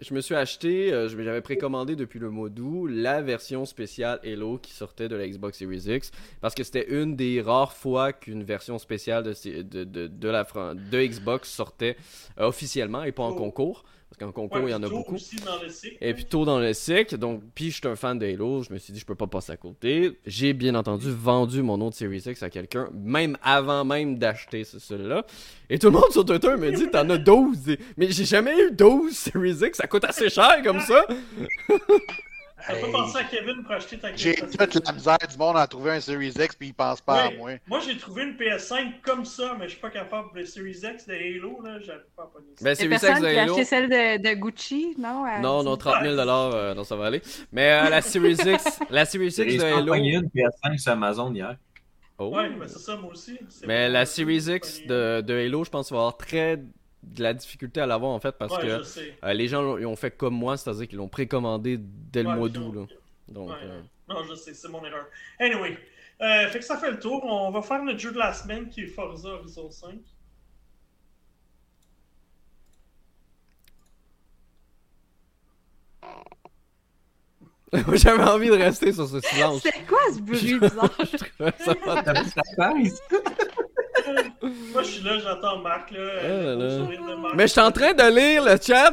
je me suis acheté, euh, j'avais précommandé depuis le mois d'août la version spéciale Halo qui sortait de la Xbox Series X parce que c'était une des rares fois qu'une version spéciale de, ces- de, de, de la Fran- de Xbox sortait euh, officiellement et pas en Oh. concours parce qu'en concours Ouais, il y en a beaucoup. dans le cycle. Et puis tôt dans le cycle, donc puis je suis un fan de Halo, je me suis dit je peux pas passer à côté. J'ai bien entendu vendu mon autre Series X à quelqu'un, même avant même d'acheter ce- celui-là. Et tout le monde sur Twitter me dit t'en as 12. Mais j'ai jamais eu 12 Series X, ça coûte assez cher comme ça. T'as pas pensé à Kevin pour acheter ta J'ai PS5? toute la misère du monde à trouver un Series X puis ils pensent pas Ouais. à moi. Moi, j'ai trouvé une PS5 comme ça, mais je suis pas capable. Le Series X de Halo, là, j'arrive pas à pogner ça. Ben Il Series X de Halo. acheté celle de, de Gucci, non? à Non, 10 non, 30 000 dollars, non, ça va aller. Mais euh, la Series X, la Series J'ai X de Halo. pogner une PS5 sur Amazon hier. Oh. Ouais, mais c'est ça, moi aussi. Mais la Series X de Halo, je pense qu'il va avoir très de la difficulté à l'avoir en fait parce Ouais, que euh, les gens l'ont- ils ont fait comme moi, c'est-à-dire qu'ils l'ont précommandé dès le Ouais, mois d'août. Donc, Ouais, euh, Non, je sais, c'est mon erreur. Anyway, euh, fait que ça fait le tour. On va faire notre jeu de la semaine qui est Forza Horizon 5. J'avais envie de rester sur ce silence. C'est quoi ce bruit bizarre? Je trouvais ça pas T'as vu ta face? Moi, je suis là, j'entends Marc, là. Là euh, le là. sourire de Marc. Mais je suis en train de lire le chat.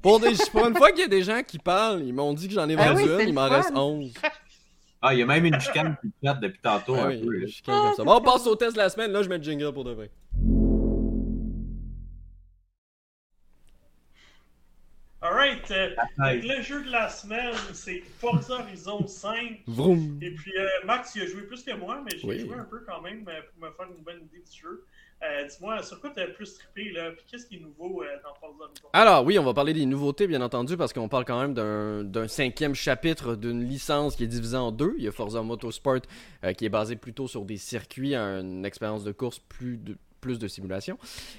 Pour, des, pour une fois qu'il y a des gens qui parlent, ils m'ont dit que j'en ai Ah vendu oui, c'est une, il m'en reste 11. Ah, il y a même une chicane qui chatte depuis tantôt Ah un oui, peu. là. je suis comme ça. Bon, on passe au test de la semaine. Là, je mets le jingle pour de vrai. Alright, euh, le jeu de la semaine, c'est Forza Horizon 5. Vroom. Et puis, euh, Max, il a joué plus que moi, mais j'ai Oui. joué un peu quand même euh, pour me faire une bonne idée du jeu. Euh, Dis-moi, sur quoi t'as le plus trippé, là? Puis qu'est-ce qui est nouveau euh, dans Forza Horizon? Alors oui, on va parler des nouveautés bien entendu parce qu'on parle quand même d'un d'un cinquième chapitre d'une licence qui est divisée en deux. Il y a Forza Motorsport euh, qui est basé plutôt sur des circuits, une expérience de course plus de, plus de simulation.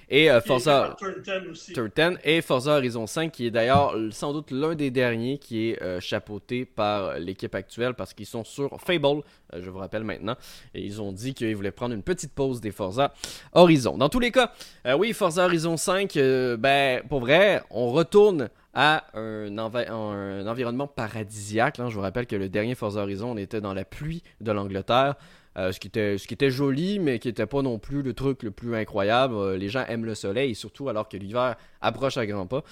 Et euh, Forza Turn 10 aussi. Turn 10 et Forza Horizon 5 qui est d'ailleurs sans doute l'un des derniers qui est euh, chapeauté par l'équipe actuelle parce qu'ils sont sur Fable, euh, je vous rappelle maintenant, et ils ont dit qu'ils voulaient prendre une petite pause des Forza Horizon. Dans tous les cas, euh, oui, Forza Horizon 5, euh, ben pour vrai, on retourne à un, envi- un environnement paradisiaque. là. Je vous rappelle que le dernier Forza Horizon, on était dans la pluie de l'Angleterre. Euh, ce, qui était, ce qui était joli, mais qui n'était pas non plus le truc le plus incroyable. Euh, les gens aiment le soleil, surtout alors que l'hiver approche à grands pas.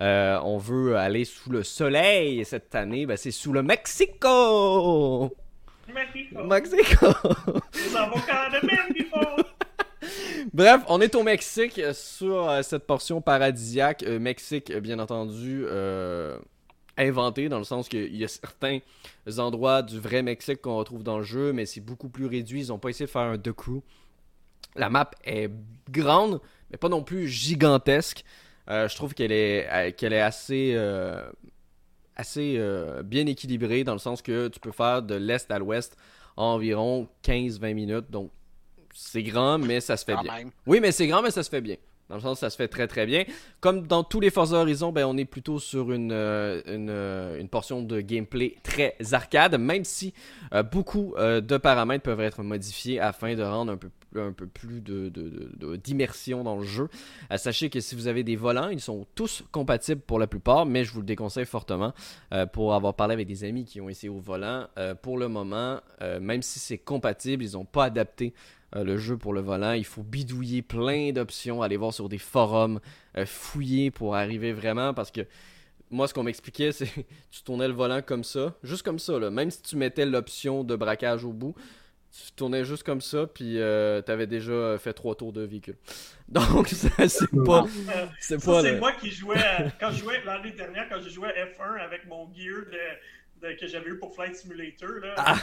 Euh, on veut aller sous le soleil et cette année, ben, c'est sous le Mexico! Mexico. Mexico! Bref, on est au Mexique sur cette portion paradisiaque. Mexique, bien entendu, inventé dans le sens qu'il y a certains endroits du vrai Mexique qu'on retrouve dans le jeu, mais c'est beaucoup plus réduit. Ils n'ont pas essayé de faire un The Crew. La map est grande, mais pas non plus gigantesque. Euh, je trouve qu'elle est, euh, qu'elle est assez, euh, assez bien équilibrée dans le sens que tu peux faire de l'est à l'ouest en environ 15-20 minutes. Donc, c'est grand, mais ça se fait Quand bien. même. Oui, mais c'est grand, mais ça se fait bien. Dans le sens, ça se fait très très bien. Comme dans tous les Forza Horizon, ben, on est plutôt sur une, euh, euh, une, portion de gameplay très arcade, même si euh, beaucoup de paramètres peuvent être modifiés afin de rendre un peu, un peu plus d'immersion dans le jeu. sachez que si vous avez des volants, ils sont tous compatibles pour la plupart, mais je vous le déconseille fortement pour avoir parlé avec des amis qui ont essayé au volant. pour le moment, même si c'est compatible, ils n'ont pas adapté euh, le jeu pour le volant. Il faut bidouiller plein d'options, aller voir sur des forums, euh, fouiller pour arriver vraiment parce que moi, ce qu'on m'expliquait, c'est tu tournais le volant comme ça, juste comme ça, là. même si tu mettais l'option de braquage au bout. Tu tournais juste comme ça, puis euh, tu avais déjà fait trois tours de véhicule. Donc, c'est pas. C'est pas. C'est moi qui jouais. quand je jouais l'année dernière, quand je jouais F1 avec mon gear de que j'avais eu pour Flight Simulator. Là. Ah.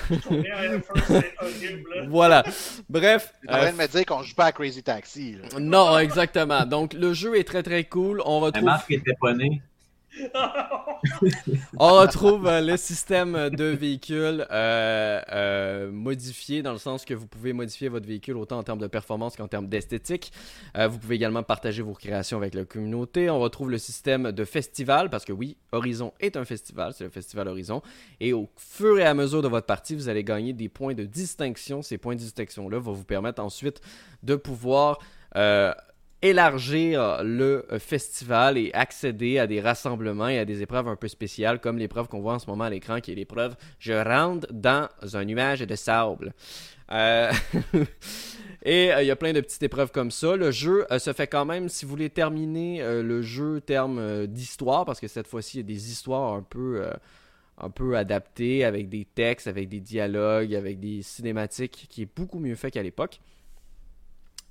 horrible. Voilà. Bref. Tu train de me dire qu'on joue pas à Crazy Taxi. Non, exactement. Donc, le jeu est très très cool. On retrouve. La marque était pas née. On retrouve euh, le système de véhicule euh, euh, modifié dans le sens que vous pouvez modifier votre véhicule autant en termes de performance qu'en termes d'esthétique. vous pouvez également partager vos créations avec la communauté. On retrouve le système de festival parce que oui, Horizon est un festival, c'est le festival Horizon. Et au fur et à mesure de votre partie, vous allez gagner des points de distinction. Ces points de distinction-là vont vous permettre ensuite de pouvoir élargir le euh, festival et accéder à des rassemblements et à des épreuves un peu spéciales comme l'épreuve qu'on voit en ce moment à l'écran qui est l'épreuve Je rentre dans un nuage de sable. Euh, et euh, il y a plein de petites épreuves comme ça. Le jeu se fait quand même, si vous voulez terminer le jeu terme d'histoire, parce que cette fois-ci il y a des histoires un peu un peu adaptées avec des textes, avec des dialogues, avec des cinématiques qui est beaucoup mieux fait qu'à l'époque.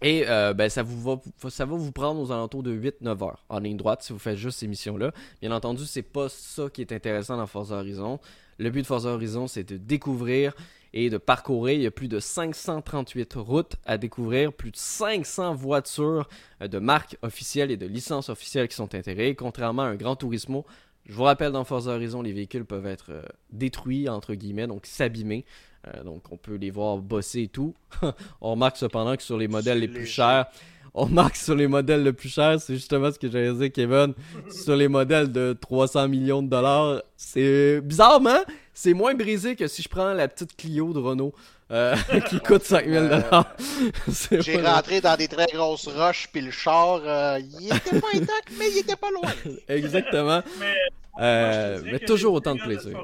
Et euh, ben, ça, vous va, ça vous prendre aux alentours de 8-9 heures en ligne droite si vous faites juste ces missions-là. Bien entendu, c'est pas ça qui est intéressant dans Forza Horizon. Le but de Forza Horizon, c'est de découvrir et de parcourir. Il y a plus de 538 routes à découvrir, plus de 500 voitures euh, de marques officielles et de licences officielles qui sont intégrées. Contrairement à un Grand Turismo, je vous rappelle, dans Forza Horizon, les véhicules peuvent être euh, détruits, entre guillemets, donc s'abîmer. Euh, donc, on peut les voir bosser et tout. on remarque cependant que sur les modèles les plus chers, on remarque sur les modèles les plus chers, c'est justement ce que j'allais dire, Kevin. sur les modèles de 300 millions de dollars, c'est bizarrement, c'est moins brisé que si je prends la petite Clio de Renault. Euh, qui coûte 5000 dollars. J'ai rentré dans des très grosses roches, puis le char, euh, il était pas intact, mais il était pas loin. Exactement. mais, mais toujours autant de plaisir.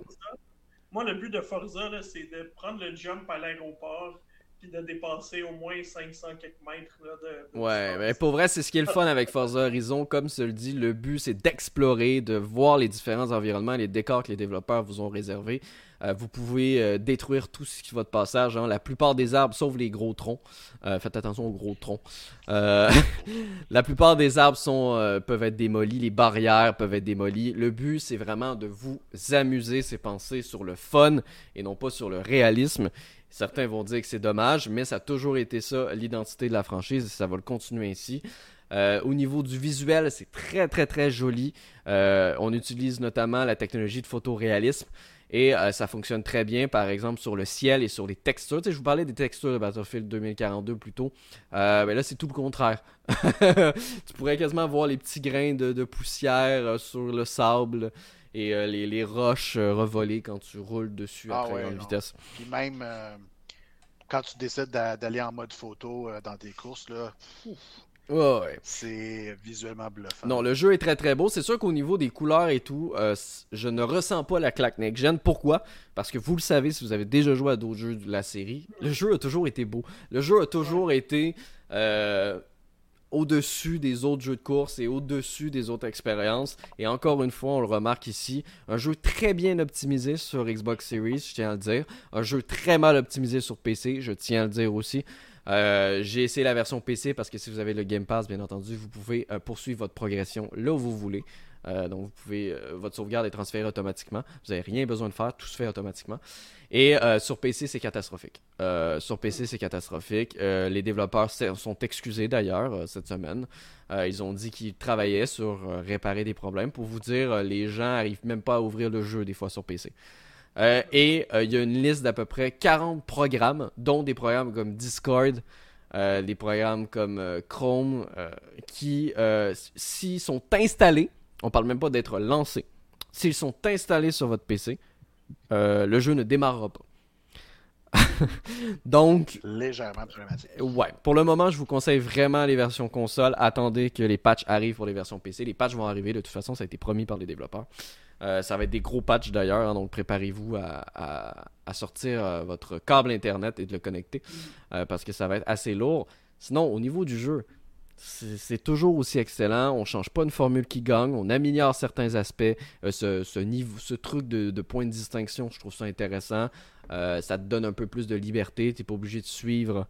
Moi, le but de Forza, c'est de prendre le jump à l'aéroport puis de dépasser au moins 500 quelques mètres. de, ouais, mais pour vrai, c'est ce qui est le fun avec Forza Horizon. Comme se le dit, le but, c'est d'explorer, de voir les différents environnements, les décors que les développeurs vous ont réservés. Euh, vous pouvez euh, détruire tout ce qui va de passage. Hein. La plupart des arbres, sauf les gros troncs. Euh, faites attention aux gros troncs. la plupart des arbres sont, peuvent être démolis. Les barrières peuvent être démolies. Le but, c'est vraiment de vous amuser, c'est penser sur le fun et non pas sur le réalisme. Certains vont dire que c'est dommage, mais ça a toujours été ça, l'identité de la franchise, et ça va le continuer ainsi. au niveau du visuel, c'est très très très joli. on utilise notamment la technologie de photoréalisme. Et euh, ça fonctionne très bien, par exemple, sur le ciel et sur les textures. Tu sais, je vous parlais des textures de Battlefield 2042 plus tôt. Euh, mais là, c'est tout le contraire. tu pourrais quasiment voir les petits grains de, poussière euh, sur le sable et les, roches revolées quand tu roules dessus à très grande vitesse. Puis même quand tu décides d'aller en mode photo dans tes courses, là, Ouais. C'est visuellement bluffant. Non, le jeu est très très beau. C'est sûr qu'au niveau des couleurs et tout, euh, je ne ressens pas la claque next-gen. Pourquoi? Parce que vous le savez, si vous avez déjà joué à d'autres jeux de la série, le jeu a toujours été beau. Le jeu a toujours été euh, au-dessus des autres jeux de course et au-dessus des autres expériences. Et encore une fois, on le remarque ici, un jeu très bien optimisé sur Xbox Series, je tiens à le dire. Un jeu très mal optimisé sur PC, je tiens à le dire aussi. Euh, j'ai essayé la version PC parce que si vous avez le Game Pass, bien entendu, vous pouvez euh, poursuivre votre progression là où vous voulez. Euh, donc, vous pouvez, votre sauvegarde est transférée automatiquement. Vous n'avez rien besoin de faire, tout se fait automatiquement. Et sur PC, c'est catastrophique. sur PC, c'est catastrophique. les développeurs sont excusés d'ailleurs cette semaine. ils ont dit qu'ils travaillaient sur réparer des problèmes. Pour vous dire, les gens n'arrivent même pas à ouvrir le jeu des fois sur PC. Euh, et euh, il y a une liste d'à peu près 40 programmes, dont des programmes comme Discord, euh, des programmes comme euh, Chrome euh, qui, euh, s'ils sont installés, on parle même pas d'être lancés, s'ils sont installés sur votre PC, euh, le jeu ne démarrera pas. Donc, Légèrement problématique. Ouais, pour le moment, je vous conseille vraiment les versions console. Attendez que les patchs arrivent pour les versions PC. Les patchs vont arriver, de toute façon, ça a été promis par les développeurs. Euh, ça va être des gros patchs d'ailleurs, hein, donc préparez-vous à, à- à sortir euh, votre câble Internet et de le connecter, euh, parce que ça va être assez lourd. Sinon, au niveau du jeu, c'est toujours aussi excellent. On change pas une formule qui gagne, on améliore certains aspects. Euh, ce, truc de, point de distinction, je trouve ça intéressant. Euh, ça te donne un peu plus de liberté. T'es pas obligé de suivre.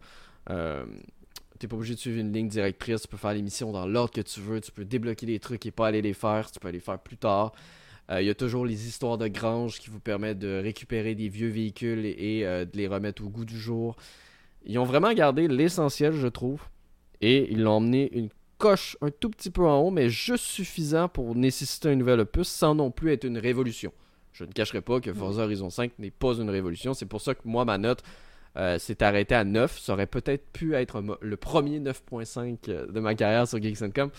euh, T'es pas obligé de suivre une ligne directrice, tu peux faire les missions dans l'ordre que tu veux, tu peux débloquer des trucs et pas aller les faire, tu peux les faire plus tard. Il y a toujours les histoires de grange qui vous permettent de récupérer des vieux véhicules et, de les remettre au goût du jour. Ils ont vraiment gardé l'essentiel, je trouve, et ils l'ont emmené une coche un tout petit peu en haut, mais juste suffisant pour nécessiter un nouvel opus sans non plus être une révolution. Je ne cacherai pas que Forza Horizon 5 n'est pas une révolution, c'est pour ça que moi, ma note euh, s'est arrêtée à 9. Ça aurait peut-être pu être le premier 9.5 euh, de ma carrière sur Geeks.com,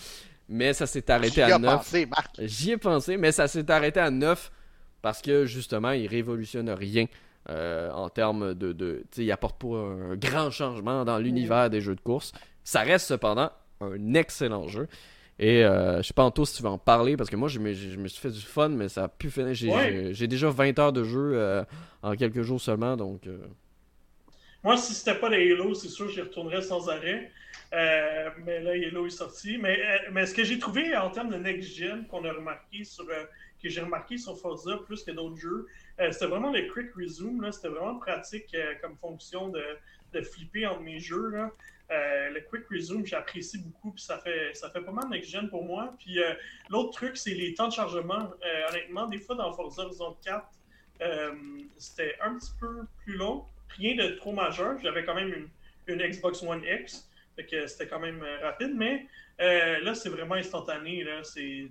mais ça s'est arrêté J'y à ai 9. pensé, Marc. J'y ai pensé, mais ça s'est arrêté à 9 parce que justement, il révolutionne rien euh, en termes de. il apporte pas un grand changement dans l'univers des jeux de course. Ça reste cependant un excellent jeu. Et euh, je sais pas, Anto, si tu veux en parler, parce que moi, je me, je me suis fait du fun, mais ça a pu finir. J'ai Ouais. déjà 20 heures de jeu euh, en quelques jours seulement, donc. euh, Moi, si c'était pas les Halo, c'est sûr que j'y retournerais sans arrêt. Euh, mais là, Halo est sorti. Mais, mais ce que j'ai trouvé en termes de next-gen qu'on a remarqué sur, que j'ai remarqué sur Forza plus que d'autres jeux, c'était vraiment le Quick Resume. C'était vraiment pratique comme fonction de, de flipper entre mes jeux. là. Euh, le Quick Resume, j'apprécie beaucoup, puis ça fait, ça fait pas mal next-gen pour moi. Puis euh, l'autre truc, c'est les temps de chargement. Euh, honnêtement, des fois dans Forza Horizon 4, euh, c'était un petit peu plus long. Rien de trop majeur. J'avais quand même une, Xbox One X. Fait c'était quand même rapide, mais là, c'est vraiment instantané. Là. C'est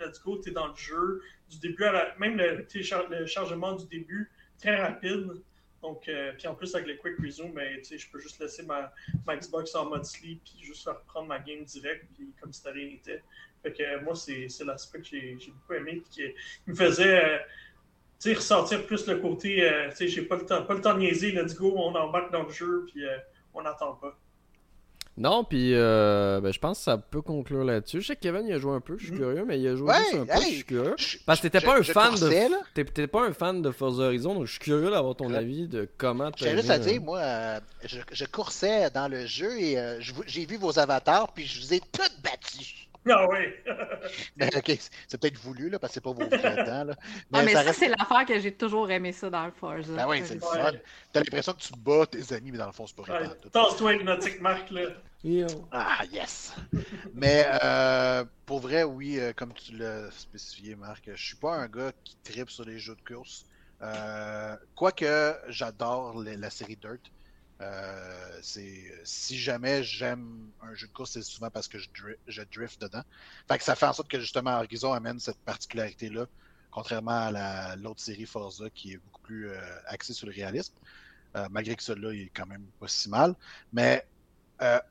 let's go, t'es dans le jeu. Du début à la... Même le chargement du début, très rapide. Donc, euh, puis en plus, avec le Quick Resume, ben, je peux juste laisser ma, Xbox en mode sleep, puis juste reprendre ma game direct, puis comme si rien n'était. Fait que moi, c'est l'aspect que j'ai beaucoup aimé, puis qui, me faisait euh, sais, ressentir plus le côté, euh, tu sais, j'ai pas le temps, pas le temps de niaiser, let's go, on embarque dans le jeu, puis euh, on n'attend pas. Non, puis euh, ben, je pense que ça peut conclure là-dessus. Je sais que Kevin il a joué un peu, je suis Mhm. curieux, mais il a joué Ouais, juste un peu, je suis curieux. Je- Parce que t'étais pas un fan de- t'es pas un fan de Forza Horizon, donc je suis curieux d'avoir ton Ouais. avis de comment J'ai t'as juste à dire, moi, euh, je, je coursais dans le jeu et euh, j'ai vu vos avatars, puis je vous ai toutes battus. Ah ouais! Mais, ok, c'est peut-être voulu, là, parce que c'est pas vos vrais temps, là. Ah, mais ça, reste- c'est l'affaire que j'ai toujours aimé ça dans le Forza. Ben oui, c'est le fun. T'as l'impression que tu bats tes amis, mais dans le fond, c'est pas vrai. Ouais. Tasse-toi avec notre marque, là. Yo. Ah, yes! Mais euh, pour vrai, oui, euh, comme tu l'as spécifié, Marc, je suis pas un gars qui tripe sur les jeux de course. Euh, Quoique j'adore la série Dirt. Euh, c'est si jamais j'aime un jeu de course, c'est souvent parce que je, dri- je drift dedans. Fait que ça fait en sorte que justement Horizon amène cette particularité-là, contrairement à la- l'autre série Forza qui est beaucoup plus euh, axée sur le réalisme. Euh, malgré que celui-là, il est quand même pas si mal. Mais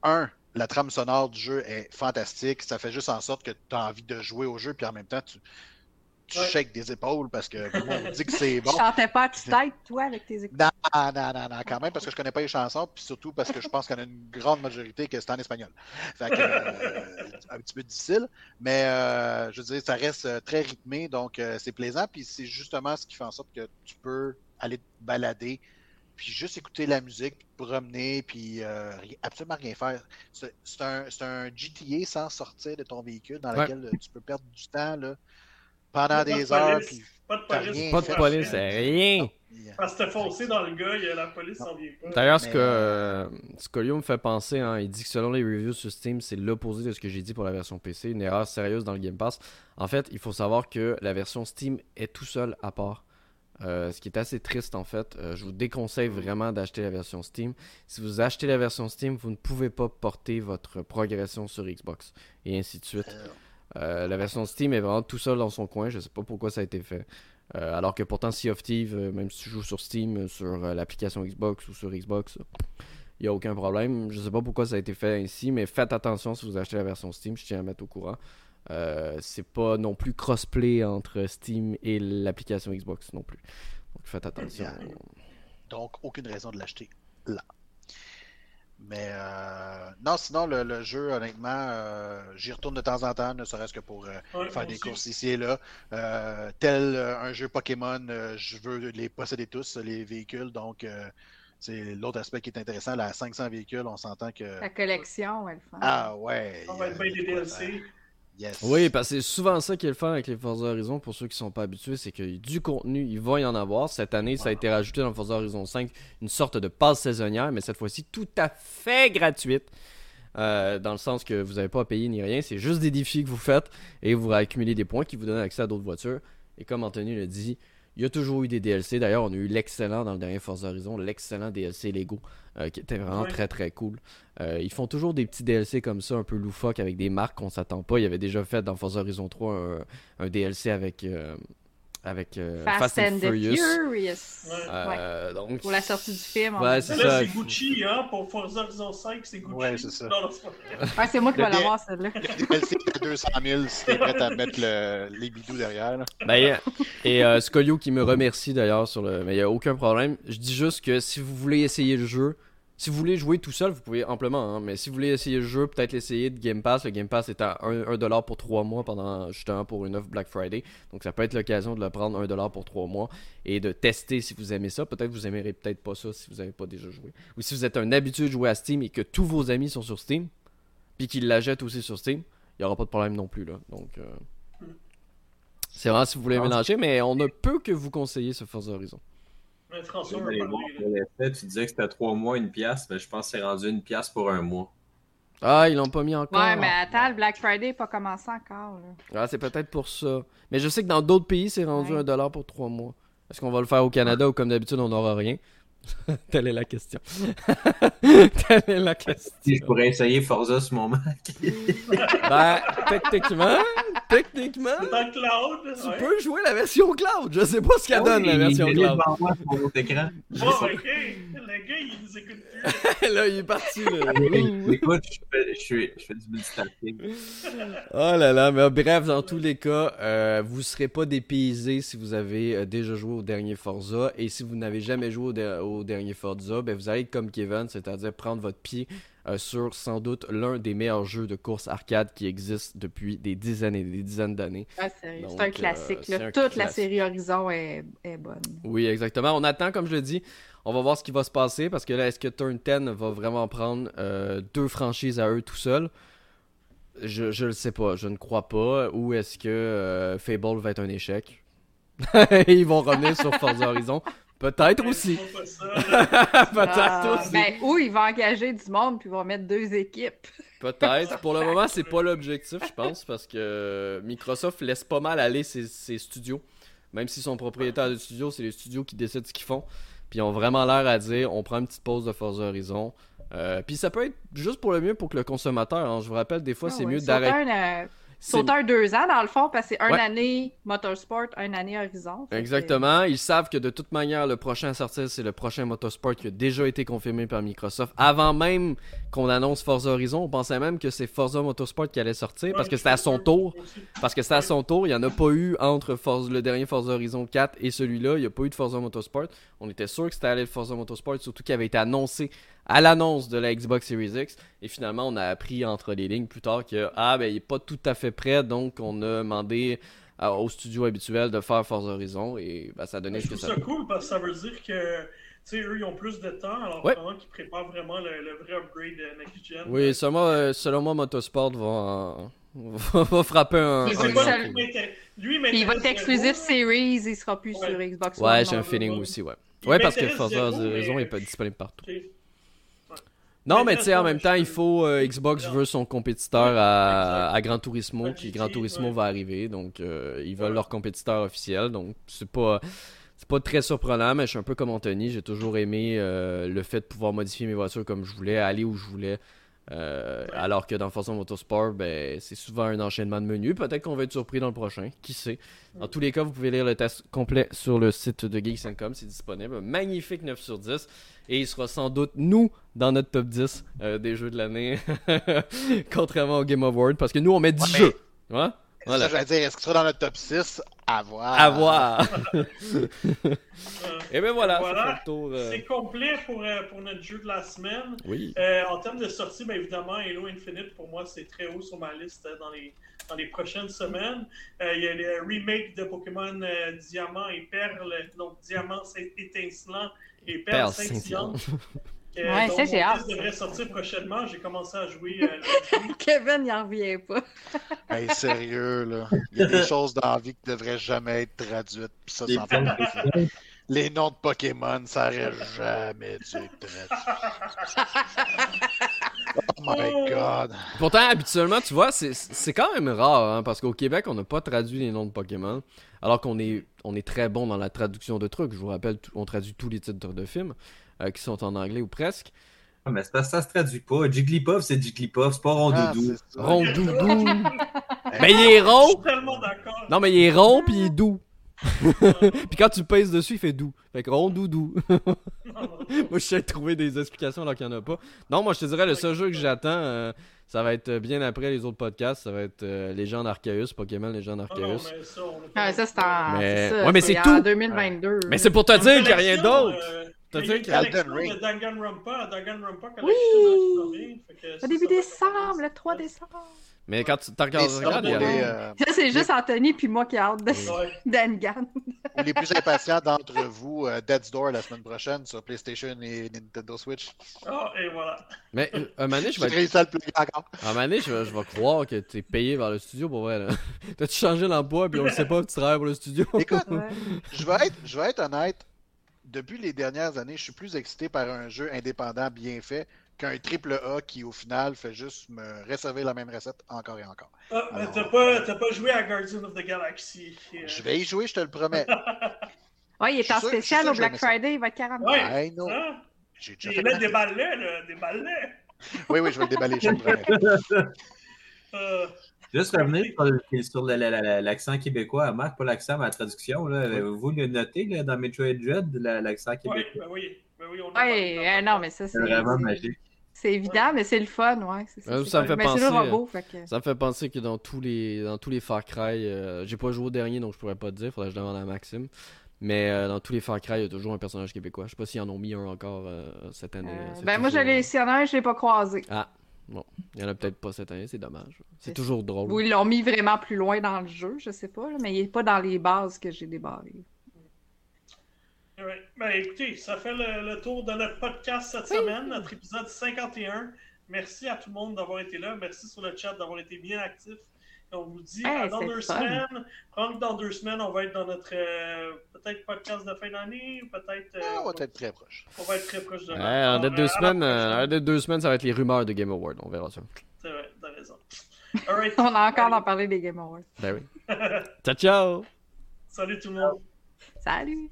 un, la trame sonore du jeu est fantastique. Ça fait juste en sorte que tu as envie de jouer au jeu, puis en même temps, tu, tu Ouais. shakes des épaules parce que on dit que c'est bon. Tu chantais pas à tue-tête, toi, avec tes écouteurs? Non, non, non, non, quand même, parce que je connais pas les chansons, puis surtout parce que je pense qu'il y en a une grande majorité que c'est en espagnol. Fait que, euh, un petit peu difficile, mais euh, je veux dire, ça reste euh, très rythmé, donc euh, c'est plaisant, puis c'est justement ce qui fait en sorte que tu peux aller te balader, puis juste écouter la musique, te promener, puis euh, absolument rien faire. C'est un, c'est un GTA sans sortir de ton véhicule, dans lequel tu peux perdre du temps là, pendant Pas de des heures, police. puis Pas de police. rien Pas de police, c'est rien. euh, Parce que t'es foncé dans le gars, il la police s'en vient pas. D'ailleurs, ce que euh, Scolio me fait penser, hein, il dit que selon les reviews sur Steam, c'est l'opposé de ce que j'ai dit pour la version PC, une erreur sérieuse dans le Game Pass. En fait, il faut savoir que la version Steam est tout seul à part. Euh, ce qui est assez triste en fait. Euh, je vous déconseille vraiment d'acheter la version Steam. Si vous achetez la version Steam, vous ne pouvez pas porter votre progression sur Xbox et ainsi de suite. Euh, la version Steam est vraiment tout seul dans son coin. Je sais pas pourquoi ça a été fait. Euh, alors que pourtant Sea of Thieves, euh, même si tu joues sur Steam, sur l'application Xbox ou sur Xbox, il n'y a aucun problème. Je sais pas pourquoi ça a été fait ainsi, mais faites attention si vous achetez la version Steam, je tiens à mettre au courant. C'est pas non plus crossplay entre Steam et l'application Xbox non plus. Donc faites attention. Donc, aucune raison de l'acheter là. Mais euh, non, sinon, le, le jeu, honnêtement, euh, j'y retourne de temps en temps, ne serait-ce que pour euh, Ouais, faire des aussi. courses ici et là. Euh, tel euh, un jeu Pokémon, euh, je veux les posséder tous, les véhicules. Donc, euh, c'est l'autre aspect qui est intéressant. La 500 véhicules, on s'entend que. La collection, elle fait. Ah ouais. On va être bien des. DLC. Yes. Oui, parce que c'est souvent ça qui est le fun avec les Forza Horizon pour ceux qui sont pas habitués, c'est que du contenu, il va y en avoir. Cette année, ça a été rajouté dans Forza Horizon 5, une sorte de passe saisonnière, mais cette fois-ci tout à fait gratuite. Euh, dans le sens que vous n'avez pas à payer ni rien, c'est juste des défis que vous faites et vous accumulez des points qui vous donnent accès à d'autres voitures. Et comme Anthony le dit, il y a toujours eu des DLC. D'ailleurs, on a eu l'excellent dans le dernier Forza Horizon, l'excellent DLC Lego, euh, qui était vraiment très très cool. Euh, ils font toujours des petits DLC comme ça, un peu loufoques, avec des marques qu'on s'attend pas. Il y avait déjà fait dans Forza Horizon 3 un, un DLC avec, euh, avec euh, Fast, and, the Furious. Ouais. Euh, donc, Pour la sortie du film. on Ouais, va c'est. Là, ça. c'est Gucci, hein, pour Forza Horizon 5, c'est Gucci. Ouais, c'est ça. Ouais, c'est moi qui vais l'avoir, celle-là. Le de 200 000 si t'es prêt à mettre le- les bidous derrière. là. Ben, et euh, Scolio qui me remercie d'ailleurs sur le. Mais il n'y a aucun problème. Je dis juste que si vous voulez essayer le jeu, si vous voulez jouer tout seul, vous pouvez amplement. hein, mais si vous voulez essayer le jeu, peut-être l'essayer de Game Pass. Le Game Pass est à 1$ pour 3 mois pendant justement pour une offre Black Friday. Donc ça peut être l'occasion de le prendre 1$ pour 3 mois et de tester si vous aimez ça. Peut-être vous aimerez peut-être pas ça si vous n'avez pas déjà joué. Ou si vous êtes un habitué de jouer à Steam et que tous vos amis sont sur Steam, puis qu'ils la jettent aussi sur Steam, il n'y aura pas de problème non plus. là. Donc. euh, C'est vraiment si vous voulez Ah, mélanger, mais on ne peut que vous conseiller ce Forza Horizon. Tu parler, disais que c'était 3 mois, une pièce, mais je pense que c'est rendu une pièce pour un mois. Ah, ils l'ont pas mis encore. Ouais, mais attends, le Black Friday n'est pas commencé encore. Là. Ah, c'est peut-être pour ça. Mais je sais que dans d'autres pays, c'est rendu Ouais. un dollar pour trois mois. Est-ce qu'on va le faire au Canada ou comme d'habitude, on n'aura rien? Telle est la question. Telle est la Si je question. pourrais essayer Forza mon Mac. Ben, techniquement, techniquement, cloud, tu ouais. peux jouer la version cloud. Je sais pas ce qu'elle donne, la version cloud. écran. Oh, ok. Le gars, il nous écoute plus. Là, il est parti, là. Écoute, je fais, je fais- je fais du multitasking. Oh là là, mais bref, dans tous les cas, euh, vous serez pas dépaysé si vous avez euh, déjà joué au dernier Forza. Et si vous n'avez jamais joué au, de- au dernier Forza, ben vous allez être comme Kevin, c'est-à-dire prendre votre pied euh, sur sans doute l'un des meilleurs jeux de course arcade qui existent depuis des dizaines et des dizaines d'années. Sérieux, Donc, c'est un euh, classique. c'est là. un Toute la série Horizon est, est bonne. Oui, exactement. On attend, comme je le dis, on va voir ce qui va se passer parce que là, est-ce que Turn 10 va vraiment prendre euh, deux franchises à eux tout seuls? Je, je le sais pas, je ne crois pas. Ou est-ce que euh, Fable va être un échec? Ils vont revenir sur Forza Horizon. Peut-être aussi. Peut-être Ah, aussi. ben, ou il va engager du monde puis il va mettre deux équipes. Peut-être. Pour le moment, c'est pas l'objectif, je pense, parce que Microsoft laisse pas mal aller ses, ses studios. Même s'ils sont propriétaires de studios, c'est les studios qui décident ce qu'ils font. Puis ils ont vraiment l'air à dire on prend une petite pause de Forza Horizon. Euh, puis ça peut être juste pour le mieux pour que le consommateur. hein. Je vous rappelle, des fois, Ah c'est ouais, mieux d'arrêter. Un deux ans, dans le fond, parce que c'est une Ouais. année Motorsport, une année Horizon. Que- Exactement. Ils savent que de toute manière, le prochain à sortir, c'est le prochain Motorsport qui a déjà été confirmé par Microsoft. Avant même qu'on annonce Forza Horizon, on pensait même que c'est Forza Motorsport qui allait sortir parce que c'était à son tour. Parce que c'était à son tour, il n'y en a pas eu entre Forza- le dernier Forza Horizon 4 et celui-là. Il n'y a pas eu de Forza Motorsport. On était sûr que c'était allé le Forza Motorsport, surtout qu'il avait été annoncé à l'annonce de la Xbox Series X. Et finalement, on a appris entre les lignes plus tard que ah, ben, il n'est pas tout à fait prêt, donc on a demandé à- au studio habituel de faire Forza Horizon. Et ben, ça a donné Je ce que trouve ça ça cool parce que ça veut dire que, tu sais, eux, ils ont plus de temps, alors Ouais. qu'ils préparent vraiment le, le vrai upgrade de Next Gen. Oui, selon moi, euh, selon moi Motorsport va, en- va, va frapper un. Il un va pas être lui, lui il va exclusif. Series, il sera plus Ouais. sur Xbox One. Ouais, j'ai un feeling aussi, ouais. Il Ouais, parce que Forza Horizon mais- est pas disponible partout. Non, Mais tu sais, en même temps, il faut. euh, Xbox veut son compétiteur à, à Gran Turismo, GT, Gran Turismo va arriver, donc euh, ils veulent leur compétiteur officiel, donc c'est pas. C'est pas très surprenant, mais je suis un peu comme Anthony. J'ai toujours aimé euh, le fait de pouvoir modifier mes voitures comme je voulais, aller où je voulais. Euh, alors que dans Forza Motorsport, ben, c'est souvent un enchaînement de menus. Peut-être qu'on va être surpris dans le prochain, qui sait? Dans tous les cas, vous pouvez lire le test complet sur le site de Geeks.com, c'est disponible. Magnifique 9 sur 10. Et il sera sans doute, nous, dans notre top 10 euh, des jeux de l'année, contrairement au Game Award, parce que nous, on met 10 Ouais, mais- jeux. Ouais? Voilà. Ça, je vais dire, est-ce qu'il sera dans notre top 6 À voir. À voir. Et ben voilà, Voilà. euh, C'est complet pour, euh, pour notre jeu de la semaine. Oui. Euh, en termes de sortie, bien évidemment, Halo Infinite, pour moi, c'est très haut sur ma liste dans les, dans les prochaines semaines. Euh, Il y a le remake de Pokémon euh, Diamant et Perle, donc Diamant c'est étincelant et Perle Perle scintillante. Euh, Ouais, ça, j'ai hâte. devrait sortir prochainement. J'ai commencé à jouer. euh. Kevin, il en revient pas. Hey, sérieux, là. Il y a des choses dans la vie qui devraient jamais être traduites. Puis ça, Des ça en fait partie. Les noms de Pokémon, ça aurait jamais dû être traduit. Oh my god. Pourtant, habituellement, tu vois, c'est- c'est quand même rare, hein, parce qu'au Québec, on n'a pas traduit les noms de Pokémon, alors qu'on est, on est très bon dans la traduction de trucs. Je vous rappelle, on traduit tous les titres de films qui sont en anglais ou presque. Ah, mais c'est parce que ça se traduit pas. Jigglypuff, c'est Jigglypuff, c'est pas Ah, Rondoudou. Rondoudou. mais il est Je rond! suis tellement d'accord. Non, mais il est rond, puis il est doux. puis quand tu pèses dessus, il fait doux. Fait que rondoudou. moi, je sais trouver des explications alors qu'il n'y en a pas. Non, moi, je te dirais, le seul jeu que j'attends, euh, ça va être bien après les autres podcasts. Ça va être euh, Légende Arceus, Pokémon Légende Ah non, Arceus. mais ça, on Ah, c'est en. Mais- ouais, mais c'est en tout. 2022. Mais c'est pour te dire qu'il n'y a rien d'autre. euh, T'as dit qu'il y a Elden Ring. de Danganronpa, Danganronpa collection Oui. fait que ça, Au début ça décembre, le 3 décembre. Mais quand tu regardes, regarde, il y a euh, Ça, c'est juste Anthony puis moi qui a hâte de d'Angan. les plus impatients d'entre vous, euh, Dead's Door la semaine prochaine sur PlayStation et Nintendo Switch. Ah, et voilà. Mais euh, un donné, je J'ai vais, réussi à le plugger encore. un donné, je vais, je vais croire que t'es payé vers le studio pour vrai. T'as-tu changé l'emploi puis on le sait pas, tu travailles pour le studio? Écoute, Ouais. je vais être, je vais être honnête. Depuis les dernières années, je suis plus excité par un jeu indépendant bien fait qu'un triple A qui, au final, fait juste me réserver la même recette encore et encore. Ah, mais t'as pas, t'as pas joué à Guardian of the Galaxy. euh, Je vais y jouer, je te le promets. Ouais, il est en sûr- spécial au Black. Friday, il va être 40 Ouais. Hein? J'ai déjà Et fait déballe-le, là, déballe-le. Oui, oui, je vais le déballer, je te le promets. Euh, Juste revenir sur, l'accent québécois. Marc, pas l'accent, mais la traduction. Là, Vous le notez là, dans Metroid Dread, la- l'accent québécois? ben oui, ben oui, on parlé euh, dans- non, mais ça, c'est. Vraiment magique. C'est évident, mais c'est le fun, ouais. c'est Ouais, c'est ça me fait mais penser, robot, fait que. Ça me fait penser que dans tous les dans tous les Far Cry, euh, j'ai pas joué au dernier donc je pourrais pas te dire, faudrait que je demande à Maxime. Mais euh, dans tous les Far Cry, il y a toujours un personnage québécois. Je sais pas s'ils en ont mis un encore euh, cette année. Euh, ben, moi, j'allais ici en a un, je l'ai pas croisé. Ah, bon. Il y en a peut-être pas cette année, c'est dommage. C'est toujours drôle. Ou ils l'ont mis vraiment plus loin dans le jeu, je sais pas, là, mais il est pas dans les bases que j'ai débarrées. Ouais. Ben écoutez, ça fait le, le tour de notre podcast cette semaine, notre épisode 51. Merci à tout le monde d'avoir été là. Merci sur le chat d'avoir été bien actif. On vous dit Hey, à dans deux fun. semaines. Probablement que dans deux semaines, on va être dans notre euh, peut-être podcast de fin d'année, ou peut-être. euh, Ah, on va être très proche. on va être très proche de Ouais, en date deux euh, semaines, euh, en date deux semaines, ça va être les rumeurs de Game Award. On verra ça. C'est vrai, t'as raison. All right. On a encore d'en parler des Game Awards. Ben oui. ciao ciao! Salut tout le monde. Salut!